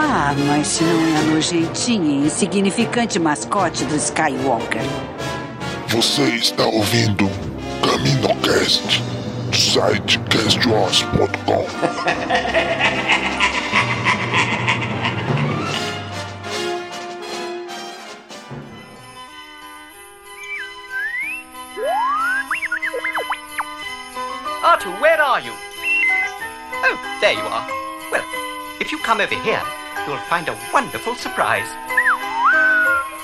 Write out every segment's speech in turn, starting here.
Ah, mas se não é a nojentinha e insignificante mascote do Skywalker. Você está ouvindo CaminoCast do site castwars.com. Artu, where are you? Oh, there you are. Well, if you come over here, you'll find a wonderful surprise.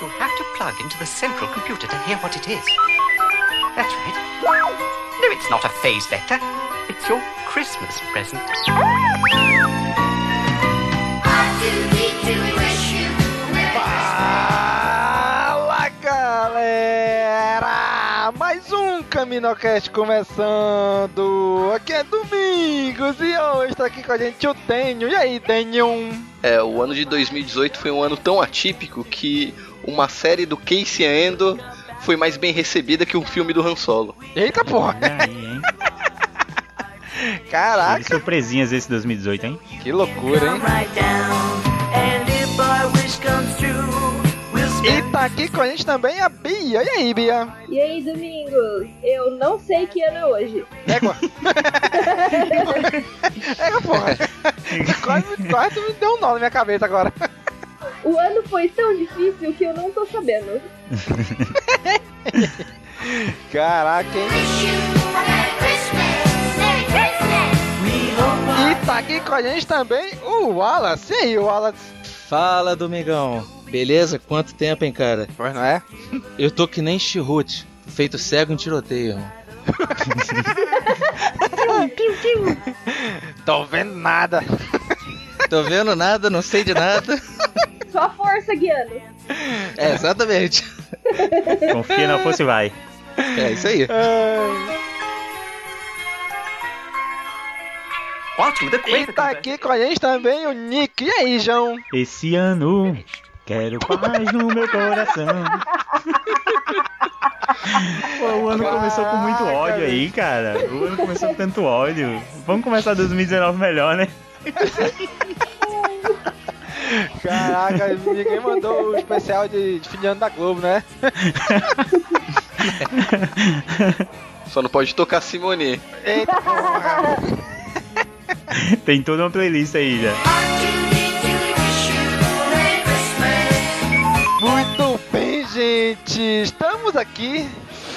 You'll have to plug into the central computer to hear what it is. That's right. No, it's not a phase vector. It's your Christmas present. CaminoCast começando! Aqui é Domingos e hoje está aqui com a gente o Tenho. E aí, Tenho? É, o ano de 2018 foi um ano tão atípico que uma série do Casey Endo foi mais bem recebida que um filme do Han Solo. Eita porra! Aí, hein? Caraca! Que surpresinhas esse 2018, hein? Que loucura, hein? E tá aqui com a gente também a Bia. E aí, Bia? E aí, Domingos? Eu não sei que ano é hoje. Égua. Égua, porra. Quase, quase me deu um nó na minha cabeça agora. O ano foi tão difícil que eu não tô sabendo. Caraca, hein? E tá aqui com a gente também o Wallace. E aí, Wallace? Fala, Domingão. Beleza? Quanto tempo, hein, cara? Pois não é? Eu tô que nem Chirrute, feito cego em tiroteio. irmão. Tô vendo nada. Tô vendo nada, não sei de nada. Só a força guiando. É, exatamente. Confia na força e vai. É isso aí. Ótimo, E tá aqui com a gente também o Nick. E aí, João? Esse ano quero paz no meu coração. Pô, o ano começou com muito ódio aí, cara. O ano começou com tanto ódio. Vamos começar 2019 melhor, né? Caraca, ninguém mandou o especial de, de fim de ano da Globo, né? Só não pode tocar Simone. Eita porra! Tem toda uma playlist aí já. Muito bem, gente. Estamos aqui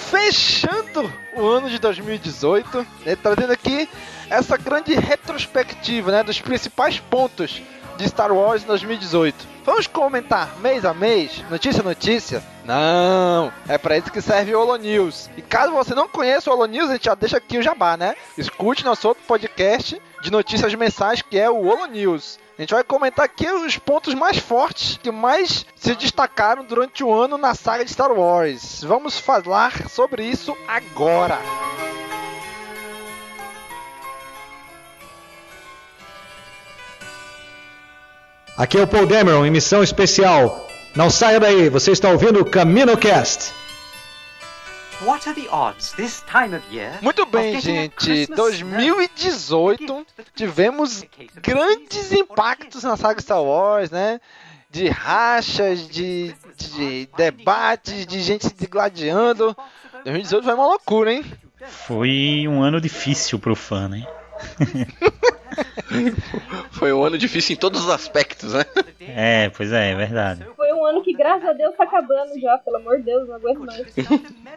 fechando o ano de 2018, né, trazendo aqui essa grande retrospectiva, né, dos principais pontos de Star Wars em 2018. Vamos comentar mês a mês, notícia a notícia? Não, é para isso que serve o Holo News. E caso você não conheça o Holo News, a gente já deixa aqui o jabá, né? Escute nosso outro podcast de notícias mensais que é o Holo News. A gente vai comentar aqui os pontos mais fortes que mais se destacaram durante o ano na saga de Star Wars. Vamos falar sobre isso agora. Aqui é o Paul Dameron em missão especial. Não saia daí, você está ouvindo o CaminoCast. What are the odds this time of year? Muito bem, gente. Christmas 2018 tivemos grandes impactos na saga Star Wars, né? De rachas, de, de debates, de gente se gladiando. 2018 foi uma loucura, hein? Foi um ano difícil pro fã, né? Foi um ano difícil em todos os aspectos, né? É, pois é, é verdade. Foi um ano que, graças a Deus, tá acabando já. Pelo amor de Deus, não aguento mais.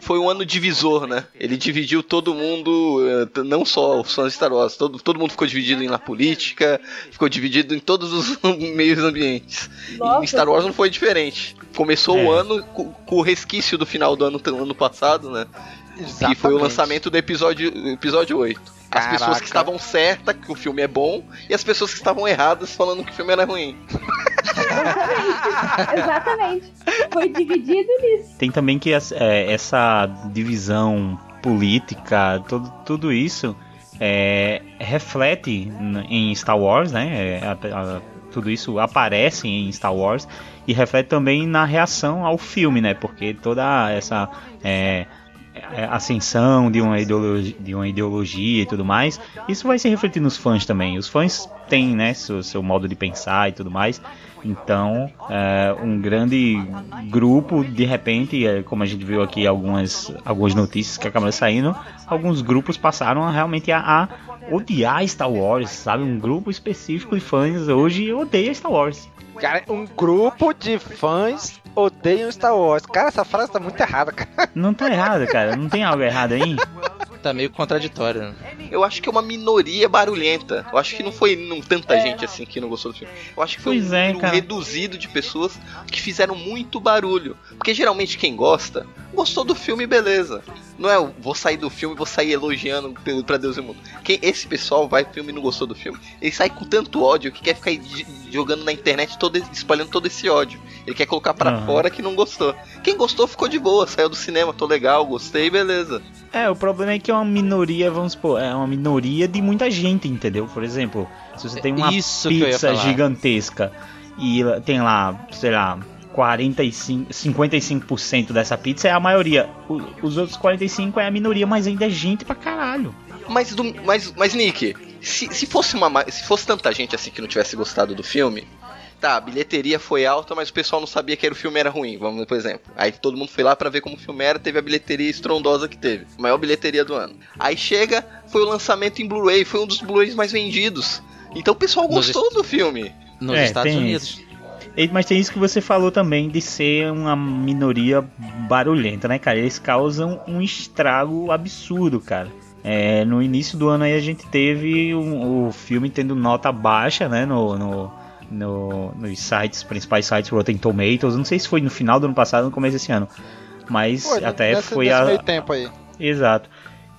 Foi um ano divisor, né? Ele dividiu todo mundo, eh, não só os fãs de Star Wars, todo, todo mundo ficou dividido na política, ficou dividido em todos os meios ambientes. Nossa. E Star Wars não foi diferente. Começou É. o ano com, com o resquício do final do ano, ano passado, né? Que foi o Exatamente. lançamento do episódio, episódio 8. As pessoas que estavam certas que o filme é bom e as pessoas que estavam erradas falando que o filme era ruim. Exatamente. Foi dividido nisso. Tem também que é, essa divisão política, tudo, tudo isso é, reflete em Star Wars, né? É, a- a- tudo isso aparece em Star Wars e reflete também na reação ao filme, né? Porque toda essa é, ascensão de uma, ideologia, de uma ideologia e tudo mais, isso vai se refletir nos fãs também. Os fãs têm, né, seu, seu modo de pensar e tudo mais. Então, é, um grande grupo, de repente, é, como a gente viu aqui algumas, algumas notícias que acabaram saindo, alguns grupos passaram a, realmente a, a odiar Star Wars, sabe? Um grupo específico de fãs hoje odeia Star Wars. Cara, um grupo de fãs odeiam Star Wars. Cara, essa frase tá muito errada, cara. Não tá errado, cara. Não tem algo errado aí? Tá meio contraditório, né? Eu acho que é uma minoria barulhenta. Eu acho que não foi não, tanta gente assim que não gostou do filme. Eu acho que foi Pois um é, número cara. reduzido de pessoas que fizeram muito barulho. Porque geralmente quem gosta, gostou do filme, beleza. Não é, eu vou sair do filme e vou sair elogiando pelo- pra Deus e o mundo. Quem, esse pessoal vai pro filme e não gostou do filme. Ele sai com tanto ódio que quer ficar jogando na internet, todo, espalhando todo esse ódio. Ele quer colocar pra Aham. fora que não gostou. Quem gostou ficou de boa, saiu do cinema, tô legal, gostei, beleza. É, o problema é que é uma minoria, vamos supor, é uma minoria de muita gente, entendeu? Por exemplo, se você tem uma Isso eu ia pizza gigantesca e tem lá, sei lá, 45, 55% dessa pizza é a maioria. O- os outros 45 é a minoria, mas ainda é gente pra caralho. Mas, do, mas, mas Nick, se, se fosse uma ma- se fosse tanta gente assim que não tivesse gostado do filme, tá, a bilheteria foi alta, mas o pessoal não sabia que era, o filme era ruim, vamos por exemplo. Aí todo mundo foi lá pra ver como o filme era, teve a bilheteria estrondosa que teve, maior bilheteria do ano. Aí chega, foi o lançamento em Blu-ray, foi um dos Blu-rays mais vendidos. Então o pessoal Nos gostou do filme. Nos É, Estados tem Unidos. isso. E- Mas tem isso que você falou também de ser uma minoria barulhenta, né, cara? Eles causam um estrago absurdo, cara. É, no início do ano aí a gente teve um- o filme tendo nota baixa, né, no, no, no- nos sites, principais sites Rotten Tomatoes. Não sei se foi no final do ano passado ou no começo desse ano. Mas Foi, até nesse- foi nesse a, meio tempo aí. Exato.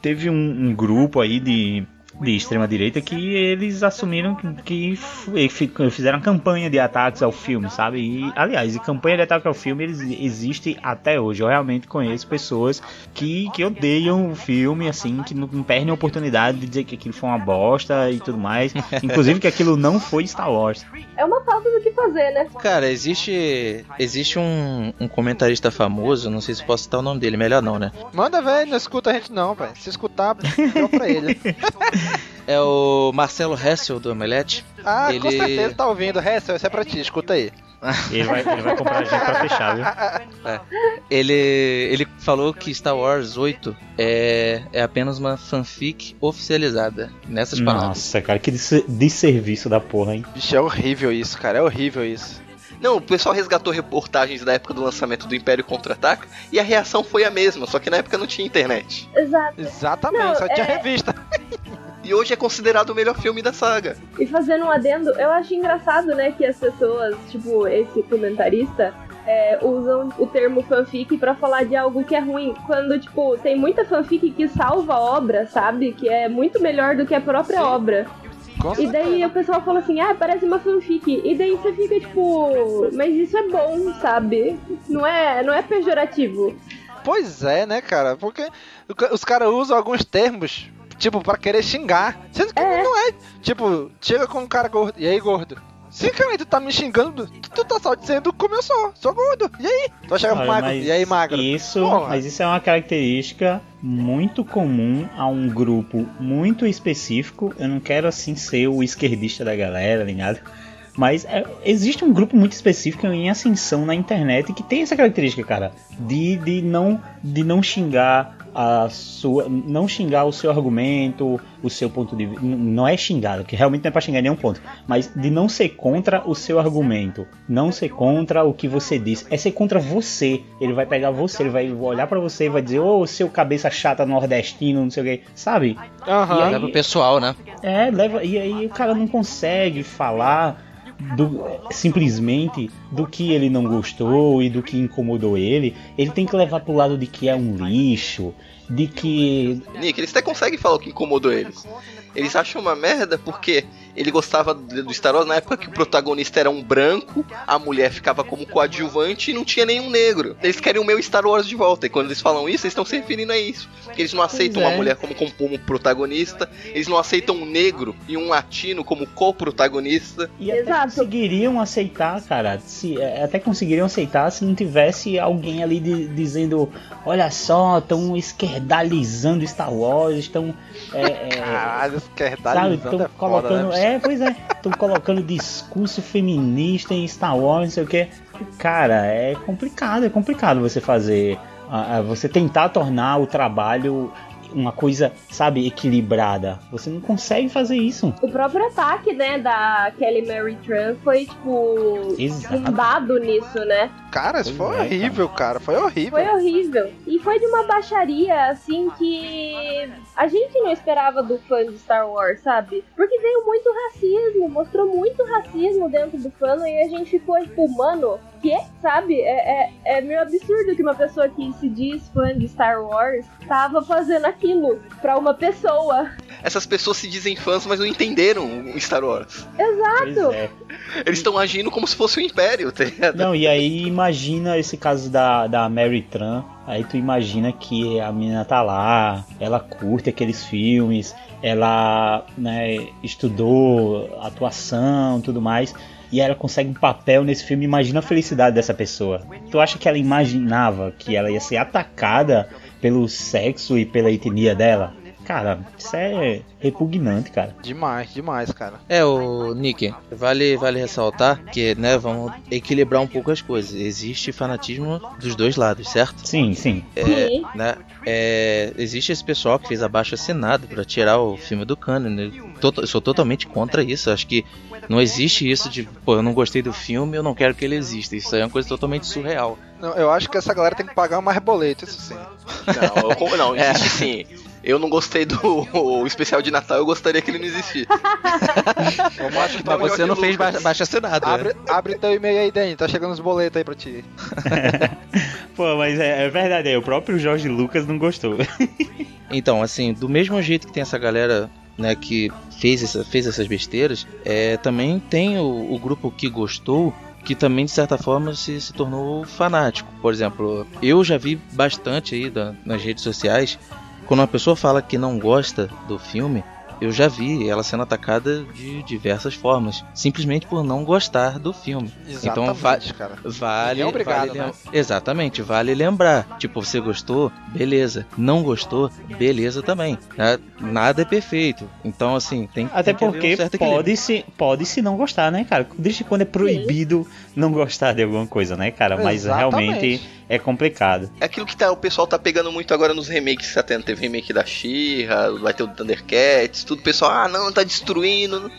Teve um, um grupo aí de, de extrema direita que eles assumiram que, que fizeram campanha de ataques ao filme, sabe? E, aliás, e campanha de ataque ao filme eles existe até hoje. Eu realmente conheço pessoas que, que odeiam o filme, assim, que não, não perdem a oportunidade de dizer que aquilo foi uma bosta e tudo mais. Inclusive que aquilo não foi Star Wars. É uma falta do que fazer, né? Cara, existe existe um, um comentarista famoso, não sei se posso citar o nome dele, melhor não, né? Manda, velho, não escuta a gente não, velho. Se escutar, deu pra ele. É o Marcelo Hessel do Omelete. Ah, com Ele- certeza tá ouvindo. Hessel, isso é pra ti, escuta aí. Ele vai, ele vai comprar a gente pra fechar, viu? É. Ele, ele falou que Star Wars 8 é, é apenas uma fanfic oficializada. Nessas palavras. Nossa, cara, que desse- desserviço da porra, hein? Bicho, é horrível isso, cara. É horrível isso. Não, o pessoal resgatou reportagens da época do lançamento do Império Contra-Ataca e a reação foi a mesma, só que na época não tinha internet. Exato. Exatamente, Não, só tinha é- revista. E hoje é considerado o melhor filme da saga. E fazendo um adendo, eu acho engraçado, né, que as pessoas, tipo, esse comentarista, é, usam o termo fanfic pra falar de algo que é ruim. Quando, tipo, tem muita fanfic que salva a obra, sabe? Que é muito melhor do que a própria obra. Com E daí o pessoal fala assim, ah, parece uma fanfic. E daí você fica tipo, mas isso é bom, sabe? Não é, não é pejorativo. Pois é, né, cara? Porque os caras usam alguns termos, tipo, pra querer xingar. Sendo que não é. Tipo, chega com um cara gordo. E aí, gordo? Sinceramente, tu tá me xingando, tu, tu tá só dizendo como eu sou, sou gordo. E aí? Tu chegar pro Olha, magro, e aí, magro? Isso, Porra. mas isso é uma característica muito comum a um grupo muito específico. Eu não quero assim ser o esquerdista da galera, ligado? Mas é, existe um grupo muito específico em ascensão na internet que tem essa característica, cara, de, de, não, de não xingar a sua. Não xingar o seu argumento, o seu ponto de vista. Não é xingar, que realmente não é pra xingar nenhum ponto. Mas de não ser contra o seu argumento. Não ser contra o que você diz. É ser contra você. Ele vai pegar você, ele vai olhar para você e vai dizer, ô oh, seu cabeça chata nordestino, não sei o que. Sabe? Uhum. E aí, leva o pessoal, né? É, leva. E aí o cara não consegue falar do, simplesmente do que ele não gostou e do que incomodou ele, ele tem que levar pro lado de que é um lixo, de que. Nick, eles até conseguem falar o que incomodou eles. Eles acham uma merda porque ele gostava do Star Wars na época que o protagonista era um branco, a mulher ficava como coadjuvante e não tinha nenhum negro. Eles querem o meu Star Wars de volta. E quando eles falam isso, eles estão se referindo a isso. Porque eles não aceitam é. uma mulher como, como, como, protagonista, eles não aceitam um negro e um latino como co-protagonista. E até Exato. conseguiriam aceitar, cara. Se, é, até conseguiriam aceitar se não tivesse alguém ali de, dizendo: olha só, estão esquerdalizando Star Wars, estão. É, é, Caralho, esquerdalizando. Sabe, é colocando. Foda, né? É, pois é. Estão colocando discurso feminista em Star Wars, não sei o que. Cara, é complicado, é complicado você fazer. Você tentar tornar o trabalho uma coisa, sabe, equilibrada. Você não consegue fazer isso. O próprio ataque, né, da Kelly Mary Tran foi, tipo, fundado nisso, né? Cara, isso foi é, horrível, cara. cara. Foi horrível. Foi horrível. E foi de uma baixaria, assim, que a gente não esperava do fã de Star Wars, sabe? Porque veio muito racismo, mostrou muito racismo dentro do fã e a gente ficou, tipo, mano, que, sabe? É, é, é meio absurdo que uma pessoa que se diz fã de Star Wars tava fazendo aquilo pra uma pessoa. Essas pessoas se dizem fãs, mas não entenderam o Star Wars. Exato. É. Eles estão agindo como se fosse o um Império, tá ligado? Não, e aí imagina esse caso da, da Mary Tran. Aí tu imagina que a menina tá lá, ela curte aqueles filmes, ela né, estudou atuação tudo mais e ela consegue um papel nesse filme. Imagina a felicidade dessa pessoa. Tu acha que ela imaginava que ela ia ser atacada pelo sexo e pela etnia dela? Cara, isso é repugnante, cara. Demais, demais, cara. É, o Nick, vale, vale ressaltar que, né, vamos equilibrar um pouco as coisas. Existe fanatismo dos dois lados, certo? Sim, sim. É. Né, é, existe esse pessoal que fez abaixo assinado para tirar o filme do cânone. Eu sou totalmente contra isso. Acho que não existe isso de, pô, eu não gostei do filme, eu não quero que ele exista. Isso aí é uma coisa totalmente surreal. Não, eu acho que essa galera tem que pagar mais boleto, isso sim. Não, eu, não existe sim. Eu não gostei do especial de Natal, eu gostaria que ele não existisse. Mas você não fez ba baixo assinado. Abre, né? abre teu e-mail aí, Dani, tá chegando os boletos aí pra ti. Pô, mas é, é verdade, é, o próprio Jorge Lucas não gostou. então, assim, do mesmo jeito que tem essa galera né, que fez, essa, fez essas besteiras, é, também tem o, o grupo que gostou que também de certa forma se, se tornou fanático. Por exemplo, eu já vi bastante aí da, nas redes sociais quando uma pessoa fala que não gosta do filme, eu já vi ela sendo atacada de diversas formas, simplesmente por não gostar do filme. Exatamente, então va cara. vale, é obrigado, vale né? exatamente, vale lembrar. Tipo, você gostou, beleza. Não gostou, beleza também. Né? Nada é perfeito. Então, assim, tem, até tem porque um pode se pode se não gostar, né, cara? Desde quando é proibido Sim. não gostar de alguma coisa, né, cara? Mas exatamente. realmente é complicado. É aquilo que tá, o pessoal tá pegando muito agora nos remakes que tá tendo. Teve remake da She-Ra, vai ter o Thundercats, tudo. O pessoal, ah, não, tá destruindo.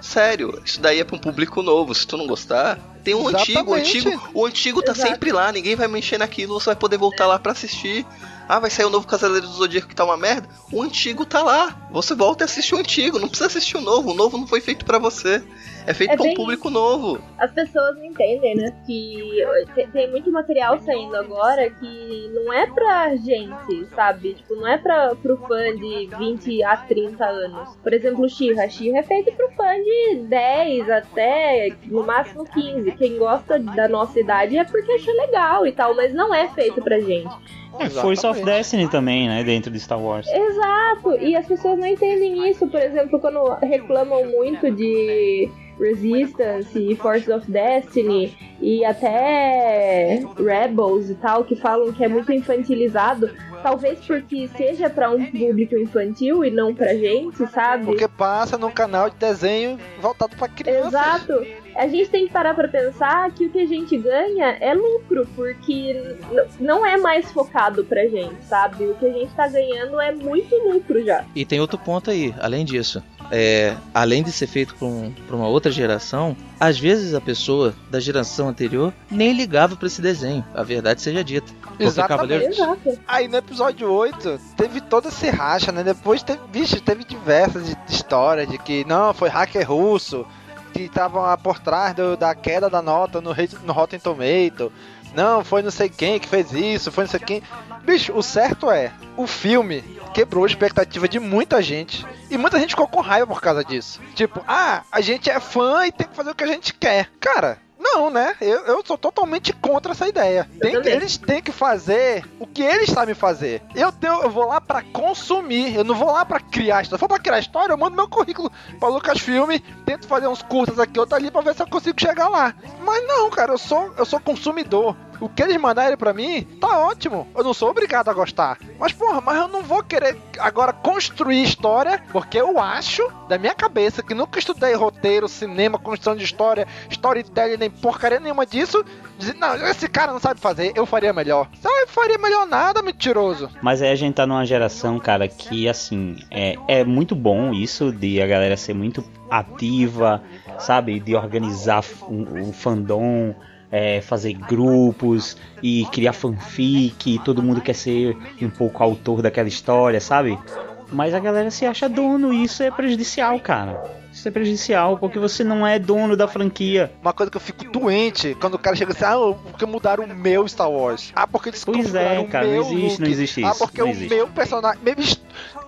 Sério, isso daí é pra um público novo. Se tu não gostar, tem um Exatamente. antigo. O antigo, o antigo tá Exato. sempre lá, ninguém vai mexer naquilo, você vai poder voltar lá para assistir. Ah, vai sair o um novo Cavaleiro do Zodíaco que tá uma merda. O antigo tá lá. Você volta e assiste o antigo. Não precisa assistir o novo. O novo não foi feito para você. É feito é para um público novo. As pessoas não entendem, né? Que tem muito material saindo agora que não é pra gente, sabe? Tipo, não é pra, pro fã de 20 a 30 anos. Por exemplo, Xirra. Xirra é feito pro fã de 10 até no máximo 15. Quem gosta da nossa idade é porque acha legal e tal, mas não é feito pra gente. É, Force of Destiny também, né? Dentro de Star Wars. Exato! E as pessoas não entendem isso, por exemplo, quando reclamam muito de Resistance e Force of Destiny e até Rebels e tal, que falam que é muito infantilizado, talvez porque seja para um público infantil e não pra gente, sabe? Porque passa num canal de desenho voltado para criança. Exato. a gente tem que parar pra pensar que o que a gente ganha é lucro, porque não é mais focado pra gente, sabe? O que a gente tá ganhando é muito lucro já. E tem outro ponto aí, além disso. É, além de ser feito para um, uma outra geração, às vezes a pessoa da geração anterior nem ligava para esse desenho, a verdade seja dita. Exatamente. Cavaleiro... Aí no episódio 8 teve toda esse racha, né? Depois teve, bicho, teve diversas histórias de que não, foi hacker russo, que estavam por trás do, da queda da nota no, no Rotten Tomato. Não, foi não sei quem que fez isso, foi não sei quem. Bicho, o certo é, o filme quebrou a expectativa de muita gente. E muita gente ficou com raiva por causa disso. Tipo, ah, a gente é fã e tem que fazer o que a gente quer. Cara, não, né? Eu, eu sou totalmente contra essa ideia. Tem, eles têm que fazer o que eles sabem fazer. Eu, tenho, eu vou lá para consumir, eu não vou lá para criar história. Se for pra criar história, eu mando meu currículo pra Lucasfilm, tento fazer uns cursos aqui, outro ali, pra ver se eu consigo chegar lá. Mas não, cara, eu sou, eu sou consumidor. O que eles mandarem para mim, tá ótimo. Eu não sou obrigado a gostar. Mas, porra, mas eu não vou querer agora construir história, porque eu acho, da minha cabeça, que nunca estudei roteiro, cinema, construção de história, storytelling, nem porcaria nenhuma disso. Dizer, não, esse cara não sabe fazer, eu faria melhor. Você faria melhor nada, mentiroso. Mas aí a gente tá numa geração, cara, que assim, é, é muito bom isso de a galera ser muito ativa, sabe? De organizar o, o fandom é, fazer grupos e criar fanfic, e todo mundo quer ser um pouco autor daquela história, sabe? Mas a galera se acha dono e isso é prejudicial, cara. Isso é prejudicial, porque você não é dono da franquia. Uma coisa que eu fico doente quando o cara chega assim, ah, porque mudaram o meu Star Wars. Ah, porque eles Pois é, cara, não existe, não existe ah, isso. Ah, porque o existe. meu personagem.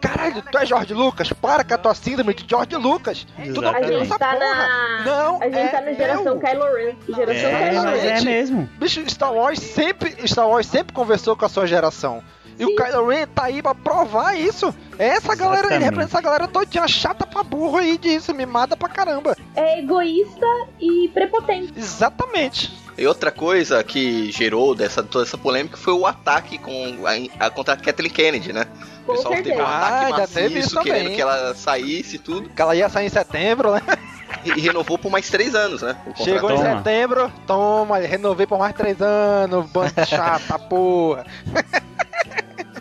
Caralho, tu é George Lucas? Para com a tua síndrome de George Lucas. Tu não a gente tá porra. na. Não, a gente é tá na geração Kylo Ren. Geração é, Kylo Ren. É mesmo. Bicho, Star Wars sempre. Star Wars sempre conversou com a sua geração. E o Kylo Ren tá aí pra provar isso. É essa galera, ele representa essa galera todinha chata pra burro aí disso, mimada pra caramba. É egoísta e prepotente. Exatamente. E outra coisa que gerou dessa, toda essa polêmica foi o ataque com a, a contra a Kathleen Kennedy, né? O pessoal teve um ataque ah, maciço, querendo que ela saísse e tudo. Que ela ia sair em setembro, né? E, e renovou por mais três anos, né? Chegou em setembro, toma, renovei por mais três anos, bando chata, porra.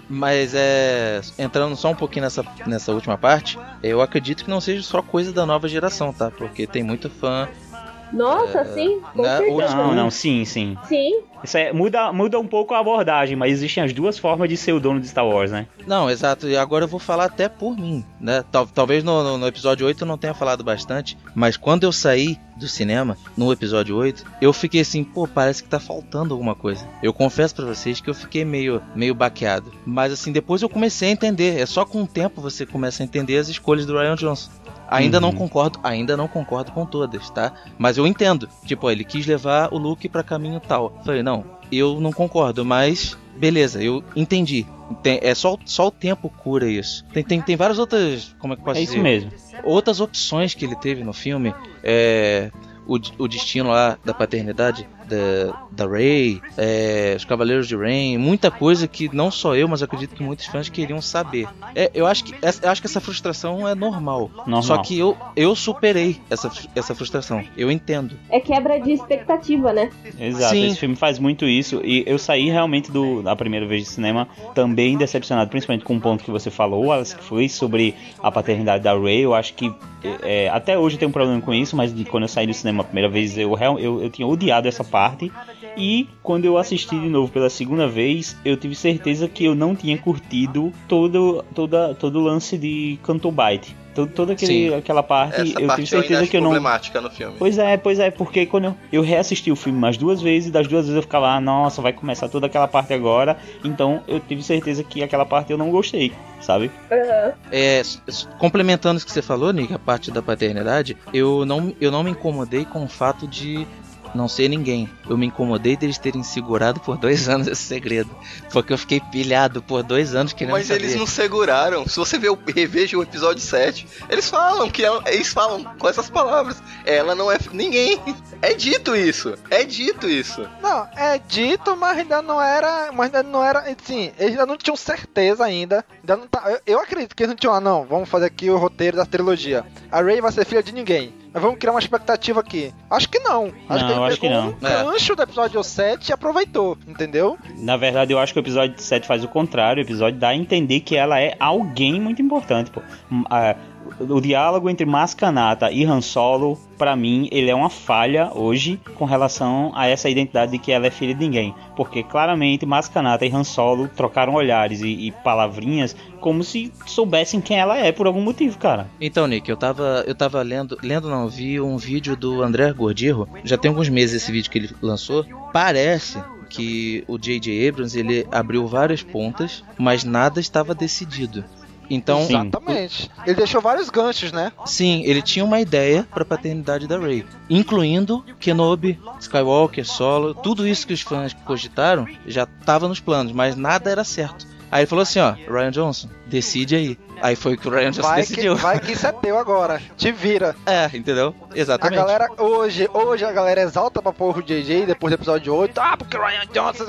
Mas é. Entrando só um pouquinho nessa, nessa última parte, eu acredito que não seja só coisa da nova geração, tá? Porque tem muito fã nossa, é, sim, com né. Não, não, sim, sim. Sim. Isso é, muda, muda um pouco a abordagem, mas existem as duas formas de ser o dono de Star Wars, né? Não, exato. E agora eu vou falar até por mim, né? Tal, talvez no, no, no, episódio 8 eu não tenha falado bastante, mas quando eu saí do cinema, no episódio 8, eu fiquei assim, pô, parece que tá faltando alguma coisa. Eu confesso para vocês que eu fiquei meio, meio baqueado. Mas assim, depois eu comecei a entender. É só com o tempo você começa a entender as escolhas do Ryan Johnson. Ainda uhum. não concordo, ainda não concordo com todas, tá? Mas eu entendo. Tipo, ele quis levar o Luke para caminho tal. Falei, não, eu não concordo, mas beleza, eu entendi. Tem, é só, só o tempo cura isso. Tem, tem, tem várias outras. Como é que posso é dizer? isso mesmo. Outras opções que ele teve no filme. É. O, o destino lá da paternidade da, da Rey, é, os Cavaleiros de Rain, muita coisa que não só eu, mas acredito que muitos fãs queriam saber. É, eu, acho que, eu acho que essa frustração é normal. normal. Só que eu, eu superei essa, essa frustração. Eu entendo. É quebra de expectativa, né? Exato, Sim. esse filme faz muito isso. E eu saí realmente do, da primeira vez de cinema também decepcionado, principalmente com o ponto que você falou, Alice, que foi sobre a paternidade da Rey. Eu acho que é, até hoje eu tenho um problema com isso, mas quando eu saí do cinema a primeira vez, eu, eu, eu tinha odiado essa parte parte. E quando eu assisti de novo pela segunda vez, eu tive certeza que eu não tinha curtido todo, toda, todo o lance de Canto Bite. Todo, toda aquele, aquela parte, Essa eu parte tive certeza eu que eu não. problemática no filme. Pois é, pois é, porque quando eu, eu reassisti o filme mais duas vezes, das duas vezes eu ficava, ah, nossa, vai começar toda aquela parte agora. Então eu tive certeza que aquela parte eu não gostei, sabe? Uhum. É, complementando o que você falou, Nick, a parte da paternidade, eu não, eu não me incomodei com o fato de não ser ninguém. Eu me incomodei deles terem segurado por dois anos esse segredo. Porque eu fiquei pilhado por dois anos querendo Mas saber. eles não seguraram. Se você ver o, reveja o episódio 7, eles falam que ela, eles falam com essas palavras. Ela não é ninguém. É dito isso. É dito isso. Não, é dito, mas ainda não era. Mas ainda não era. Sim, eles ainda não tinham certeza ainda. ainda não tá, eu, eu acredito que eles não tinham. Ah, não, vamos fazer aqui o roteiro da trilogia. A Ray vai ser filha de ninguém. Mas vamos criar uma expectativa aqui. Acho que não. Acho Não, que ele acho que um não. gancho do episódio 7 e aproveitou, entendeu? Na verdade, eu acho que o episódio 7 faz o contrário. O episódio dá a entender que ela é alguém muito importante, pô. Hum, ah, o diálogo entre Maskanata e Han Solo, pra mim, ele é uma falha hoje com relação a essa identidade de que ela é filha de ninguém. Porque claramente Maskanata e Han Solo trocaram olhares e, e palavrinhas como se soubessem quem ela é por algum motivo, cara. Então, Nick, eu tava, eu tava lendo, lendo não, vi um vídeo do André Gordirro, já tem alguns meses esse vídeo que ele lançou. Parece que o J.J. Abrams ele abriu várias pontas, mas nada estava decidido. Então, Exatamente. Ele deixou vários ganchos, né? Sim, ele tinha uma ideia para a paternidade da Rey, incluindo Kenobi, Skywalker, Solo, tudo isso que os fãs cogitaram já estava nos planos, mas nada era certo. Aí ele falou assim, ó, Ryan Johnson, decide aí. Aí foi o que o Ryan Johnson Vai que, decidiu. vai que isso é teu agora. Te vira. É, entendeu? A Exatamente. galera hoje, hoje a galera exalta pra porra o JJ depois do episódio 8. Ah, porque o Ryan Johnson.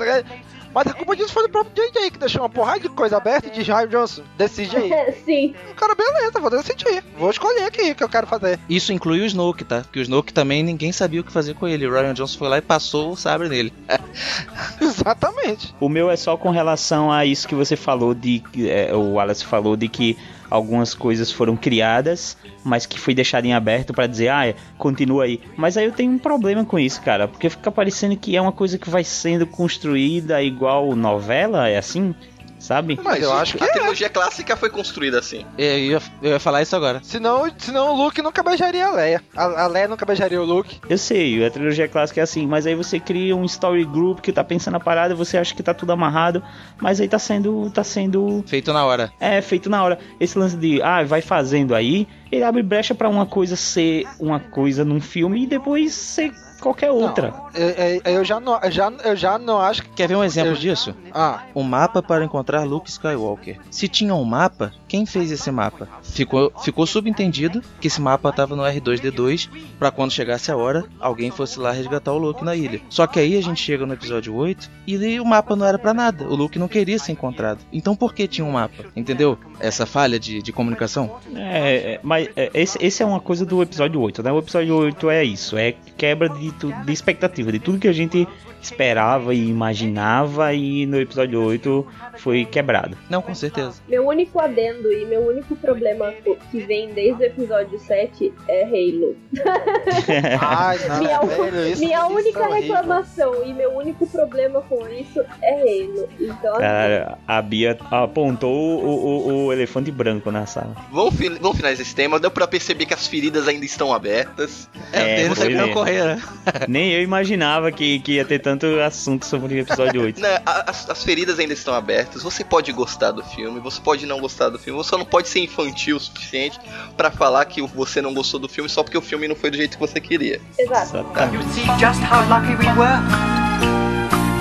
Mas a culpa disso foi do próprio JJ, que deixou uma porrada de coisa aberta e diz, Ryan Johnson, decide aí. Sim. O cara, beleza, vou decidir. Vou escolher aqui o que eu quero fazer. Isso inclui o Snoke, tá? Porque o Snoke também ninguém sabia o que fazer com ele. O Ryan Johnson foi lá e passou o sabre nele. Exatamente. O meu é só com relação a isso que você falou de. é, o Wallace falou de que algumas coisas foram criadas, mas que foi deixado em aberto pra dizer, ah, é, continua aí. Mas aí eu tenho um problema com isso, cara, porque fica parecendo que é uma coisa que vai sendo construída igual novela, é assim? Sabe? Mas eu acho que a é. trilogia clássica foi construída assim. É, Eu ia, eu ia falar isso agora. Senão, senão o Luke nunca beijaria a Leia. A, a Leia nunca beijaria o Luke. Eu sei, a trilogia clássica é assim, mas aí você cria um story group que tá pensando a parada, você acha que tá tudo amarrado, mas aí tá sendo. tá sendo. Feito na hora. É, feito na hora. Esse lance de, ah, vai fazendo aí, ele abre brecha pra uma coisa ser uma coisa num filme e depois ser qualquer outra. Eu, eu- eu já não, já, eu já não acho que. Quer ver um exemplo Eu- disso? Ah, Um mapa para encontrar Luke Skywalker. Se tinha um mapa, quem fez esse mapa? Ficou, ficou subentendido que esse mapa estava no R2D2 para quando chegasse a hora, alguém fosse lá resgatar o Luke na ilha. Só que aí a gente chega no episódio 8 e o mapa não era para nada. O Luke não queria ser encontrado. Então por que tinha um mapa? Entendeu? Essa falha de, de comunicação? É, é, mas é, esse, esse é uma coisa do episódio 8, né? O episódio 8 é isso, é quebra de, de expectativa, de tudo que a gente esperava e imaginava e no episódio 8 foi quebrado. Não, com certeza. Meu único adendo e meu único problema que vem desde o episódio 7 é Halo. ai, não, minha velho, isso, minha única é horrível. reclamação e meu único problema com isso é Halo. Então, assim, Cara, a Bia apontou o, o- o elefante branco na sala. Vamos, fi- vamos finalizar esse tema. Deu pra perceber que as feridas ainda estão abertas. É, Eles pois sabiam é. correr, né? Nem eu imaginava que, que ia ter tanto assunto sobre o episódio 8. Né, a- as, as feridas ainda estão abertas. Você pode gostar do filme, você pode não gostar do filme. Você só não pode ser infantil o suficiente pra falar que você não gostou do filme só porque o filme não foi do jeito que você queria. exato. You see just how lucky we were.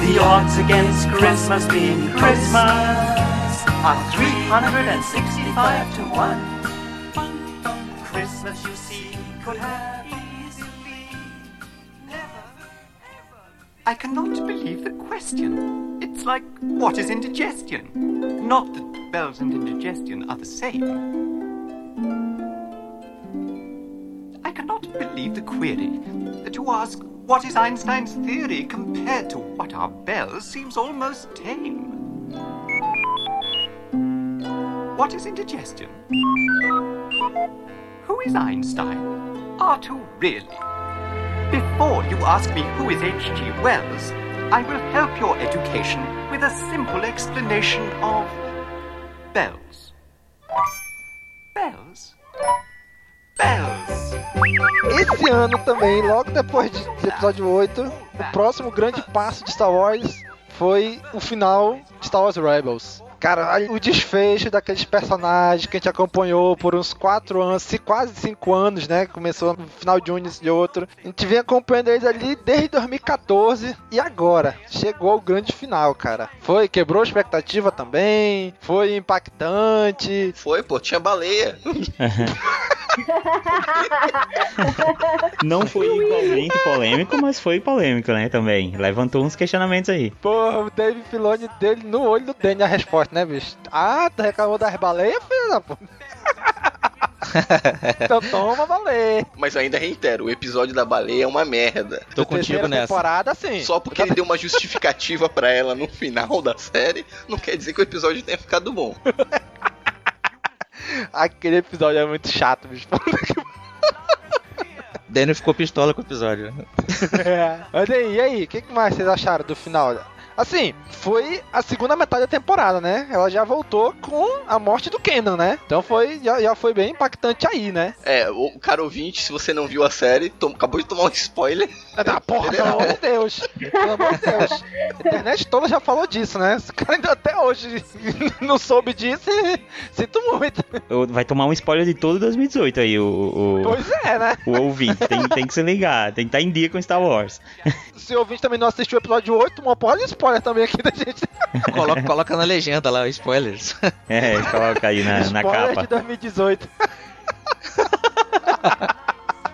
The odds against Christmas being Christmas are 365 to 1. Christmas, you see, could have I cannot believe the question. It's like, what is indigestion? Not that bells and indigestion are the same. I cannot believe the query. To ask, what is Einstein's theory compared to what are bells seems almost tame. What is indigestion? Who is Einstein? R2, really? Before you ask me who is H.G. Wells, I will help your education with a simple explanation of bells. Bells? Bells. Esse ano também, logo depois de, do episódio 8, o próximo grande passo de Star Wars foi o final de Star Wars Rebels. Cara, o desfecho daqueles personagens que a gente acompanhou por uns 4 anos, se quase 5 anos, né? Começou no final de um, início de outro. A gente vem acompanhando eles ali desde 2014 e agora chegou o grande final, cara. Foi, quebrou a expectativa também, foi impactante. Foi, pô, tinha baleia. Não foi igualmente polêmico, mas foi polêmico, né? Também. Levantou uns questionamentos aí. Porra, o Dave Filoni dele no olho do Danny a resposta, né, bicho? Ah, tu reclamou das baleias, filho da puta? então toma valer. Mas ainda reitero, o episódio da baleia é uma merda. Tô contigo nessa. temporada, sim. Só porque ele deu uma justificativa pra ela no final da série, não quer dizer que o episódio tenha ficado bom. Aquele episódio é muito chato, bicho. Daniel ficou pistola com o episódio. é. Mas aí, e aí, o que, que mais vocês acharam do final? Assim, foi a segunda metade da temporada, né? Ela já voltou com a morte do Kenan, né? Então foi, já, já foi bem impactante aí, né? É, o cara ouvinte, se você não viu a série, tom, acabou de tomar um spoiler. Ah, porra, pelo amor de Deus. Pelo amor de Deus. A internet toda já falou disso, né? Esse cara ainda até hoje não soube disso e sinto muito. Vai tomar um spoiler de todo 2018 aí, o. o pois é, né? O ouvinte. Tem, tem que se ligar, tem que estar em dia com Star Wars. Se o ouvinte também não assistiu o episódio 8, uma porra de spoiler também aqui da gente. coloca, coloca na legenda lá, spoilers. É, coloca aí na, na spoiler capa. de 2018.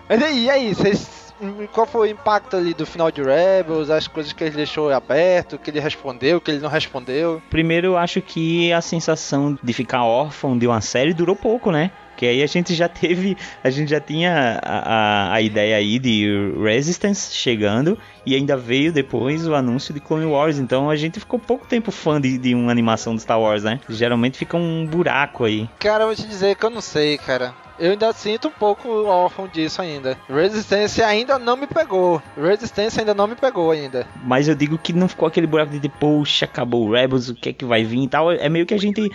Mas aí, e aí, vocês qual foi o impacto ali do final de Rebels, as coisas que ele deixou aberto, que ele respondeu, que ele não respondeu? Primeiro, eu acho que a sensação de ficar órfão de uma série durou pouco, né? Que aí a gente já teve, a gente já tinha a, a, a, ideia aí de Resistance chegando e ainda veio depois o anúncio de Clone Wars. Então a gente ficou pouco tempo fã de, de uma animação de Star Wars, né? Geralmente fica um buraco aí. Cara, eu vou te dizer que eu não sei, cara. Eu ainda sinto um pouco órfão disso ainda. Resistência ainda não me pegou. Resistência ainda não me pegou ainda. Mas eu digo que não ficou aquele buraco de poxa, acabou o Rebels, o que é que vai vir e tal. É meio que a gente.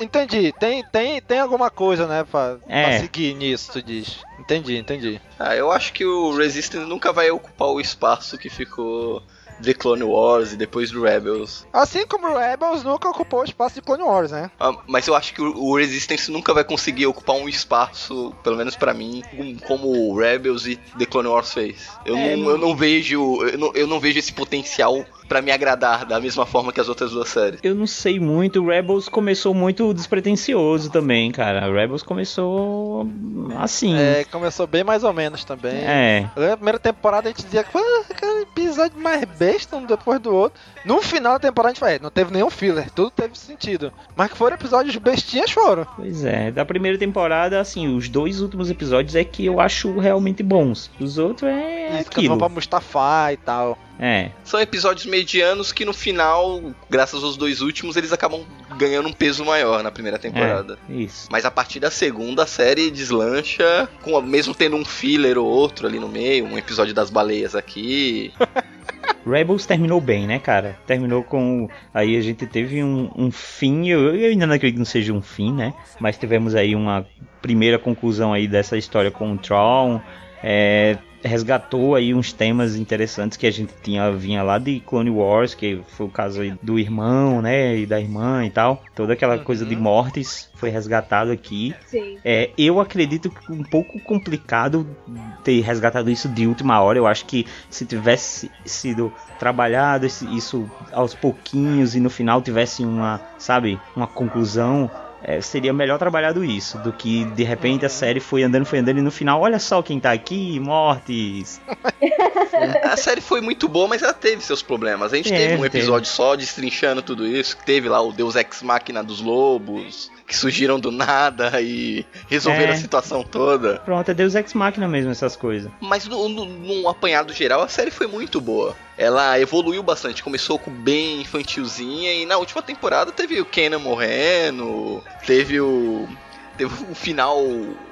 Entendi. Tem, tem, tem alguma coisa, né, pra, é. pra seguir nisso, tu diz. Entendi, entendi. Ah, eu acho que o Resistance nunca vai ocupar o espaço que ficou The Clone Wars e depois do Rebels. Assim como o Rebels nunca ocupou o espaço de Clone Wars, né? Ah, mas eu acho que o Resistance nunca vai conseguir ocupar um espaço, pelo menos para mim, como o Rebels e The Clone Wars fez. Eu, é, não, eu não vejo, eu não, eu não vejo esse potencial para me agradar da mesma forma que as outras duas séries. Eu não sei muito, o Rebels começou muito despretensioso também, cara. O Rebels começou assim. É, começou bem mais ou menos também. É. Na primeira temporada a gente dizia que aquele episódio mais besta um depois do outro. No final da temporada a gente falou, é, não teve nenhum filler, tudo teve sentido. Mas que foram episódios bestinhas, foram. Pois é, da primeira temporada, assim, os dois últimos episódios é que eu acho realmente bons. Os outros é Isso, aquilo. Que vão pra Mustafa e tal. É. São episódios medianos que no final, graças aos dois últimos, eles acabam ganhando um peso maior na primeira temporada. É, isso. Mas a partir da segunda, a série deslancha, com mesmo tendo um filler ou outro ali no meio, um episódio das baleias aqui. Rebels terminou bem, né, cara? Terminou com. Aí a gente teve um, um fim. Eu, eu, ainda não acredito que não seja um fim, né? Mas tivemos aí uma primeira conclusão aí dessa história com o Tron. É, resgatou aí uns temas interessantes que a gente tinha vinha lá de Clone Wars, que foi o caso do irmão, né, e da irmã e tal. Toda aquela uhum. coisa de mortes foi resgatado aqui. Sim. É, eu acredito que um pouco complicado ter resgatado isso de última hora. Eu acho que se tivesse sido trabalhado isso aos pouquinhos e no final tivesse uma, sabe, uma conclusão é, seria melhor trabalhado isso do que de repente a série foi andando, foi andando e no final, olha só quem tá aqui, mortes. a série foi muito boa, mas ela teve seus problemas. A gente é, teve um episódio teve. só destrinchando tudo isso. Teve lá o Deus Ex Machina dos Lobos, que surgiram do nada e resolveram é. a situação toda. Pronto, é Deus Ex Machina mesmo essas coisas. Mas no, no, num apanhado geral, a série foi muito boa. Ela evoluiu bastante, começou com bem infantilzinha e na última temporada teve o Kenan morrendo, teve o teve o final,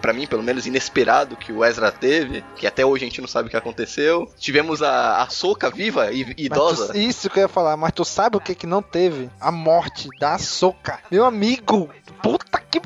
para mim, pelo menos, inesperado que o Ezra teve, que até hoje a gente não sabe o que aconteceu. Tivemos a, a Soca viva e idosa. Tu, isso que eu ia falar, mas tu sabe o que que não teve? A morte da Soca. Meu amigo, puta que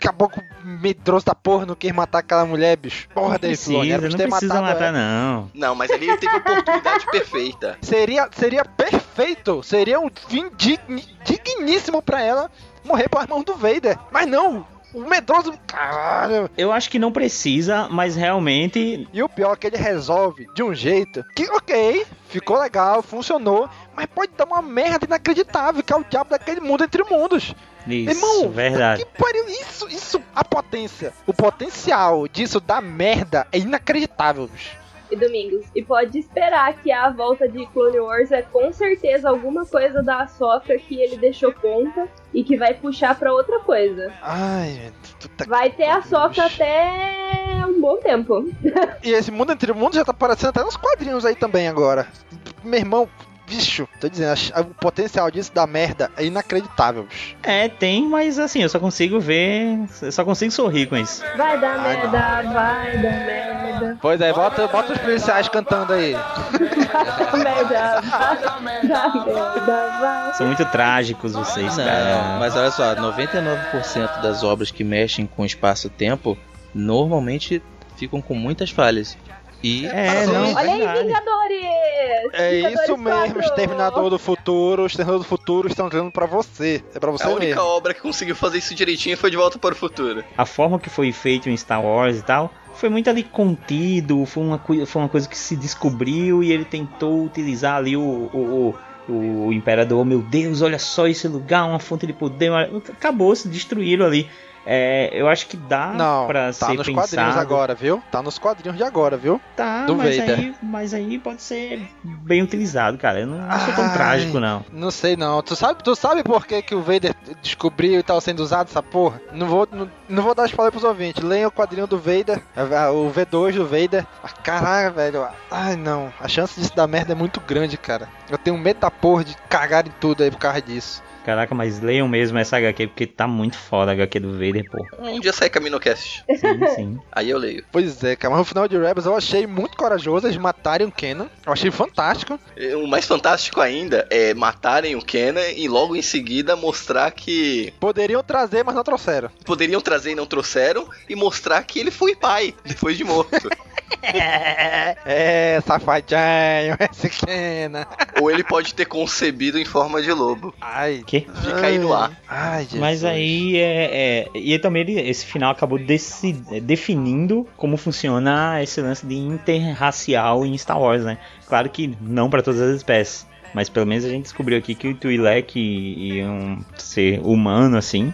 acabou com medroso da porra, não quis matar aquela mulher, bicho. Porra, não precisa, Filoni, não precisa matar, não. Não, mas ali ele teve a oportunidade perfeita. Seria, seria perfeito, seria um fim dign, digníssimo para ela morrer pelas mãos do Vader. Mas não, o medroso. Caralho. Eu acho que não precisa, mas realmente. E o pior é que ele resolve de um jeito que, ok, ficou legal, funcionou, mas pode dar uma merda inacreditável, que é o diabo daquele mundo entre mundos. Isso, Irmão, verdade. Que pariu, isso, isso, a potência, o potencial disso dar merda é inacreditável, bicho. e Domingos. E pode esperar que a volta de Clone Wars é com certeza alguma coisa da Ahsoka que ele deixou ponta e que vai puxar pra outra coisa. Ai, Vai ter a Ahsoka até um bom tempo. E esse mundo entre mundos já tá aparecendo até nos quadrinhos aí também agora. Meu irmão, bicho, tô dizendo, a- o potencial disso da merda é inacreditável, bicho. É, tem, mas assim, eu só consigo ver. Eu só consigo sorrir com isso. Vai dar merda, vai dar merda. Pois é, bota, bota os policiais cantando aí. Vai dar merda, vai dar merda, vai. São muito trágicos vocês, cara. Não, mas olha só, 99% das obras que mexem com espaço-tempo normalmente ficam com muitas falhas. E É, são- não. Olha aí. Vingadores! É Vingadores isso mesmo, 4. Exterminador do Futuro, Exterminador do Futuro estão dando pra você. É pra você A única mesmo. obra que conseguiu fazer isso direitinho foi De Volta para o Futuro. A forma que foi feito em Star Wars e tal. Foi muito ali contido, foi uma, foi uma coisa que se descobriu e ele tentou utilizar ali o, o, o, o Imperador. Meu Deus, olha só esse lugar, uma fonte de poder. Acabou, se destruíram ali. É, eu acho que dá Não, pra tá ser nos pensado. quadrinhos agora, viu? Tá nos quadrinhos de agora, viu? Tá, Do mas Vader. aí, mas aí pode ser bem utilizado, cara. Eu não acho tão Ai. trágico, não. Não sei não. Tu sabe, tu sabe por que, que o Vader descobriu e tava sendo usado essa porra? Não vou, não, não vou dar spoiler pros ouvintes. Leiam o quadrinho do Vader, o V2 do Vader. Ah, Caraca, velho. Ai não. A chance disso dar merda é muito grande, cara. Eu tenho medo da porra de cagar em tudo aí por causa disso. Caraca, mas leiam mesmo essa HQ, porque tá muito foda a HQ do Vader, pô. Um dia sai CaminoCast. Sim, sim. Aí eu leio. Pois é, cara. Mas no final de Rebels eu achei muito corajoso eles matarem o Kenan. Eu achei fantástico. E O mais fantástico ainda é matarem o Kenan e logo em seguida mostrar que Poderiam trazer, mas não trouxeram. poderiam trazer e não trouxeram e mostrar que ele foi pai depois de morto. É, safadinho, esse Kenan. Ou ele pode ter concebido em forma de lobo. Ai. Que? Fica aí no ar. Ai, Jesus. Mas aí é, é- E também ele- esse final acabou deci- definindo como funciona esse lance de interracial em Star Wars, né? Claro que não para todas as espécies. Mas pelo menos a gente descobriu aqui que o Twi'lek iam ser humano, assim.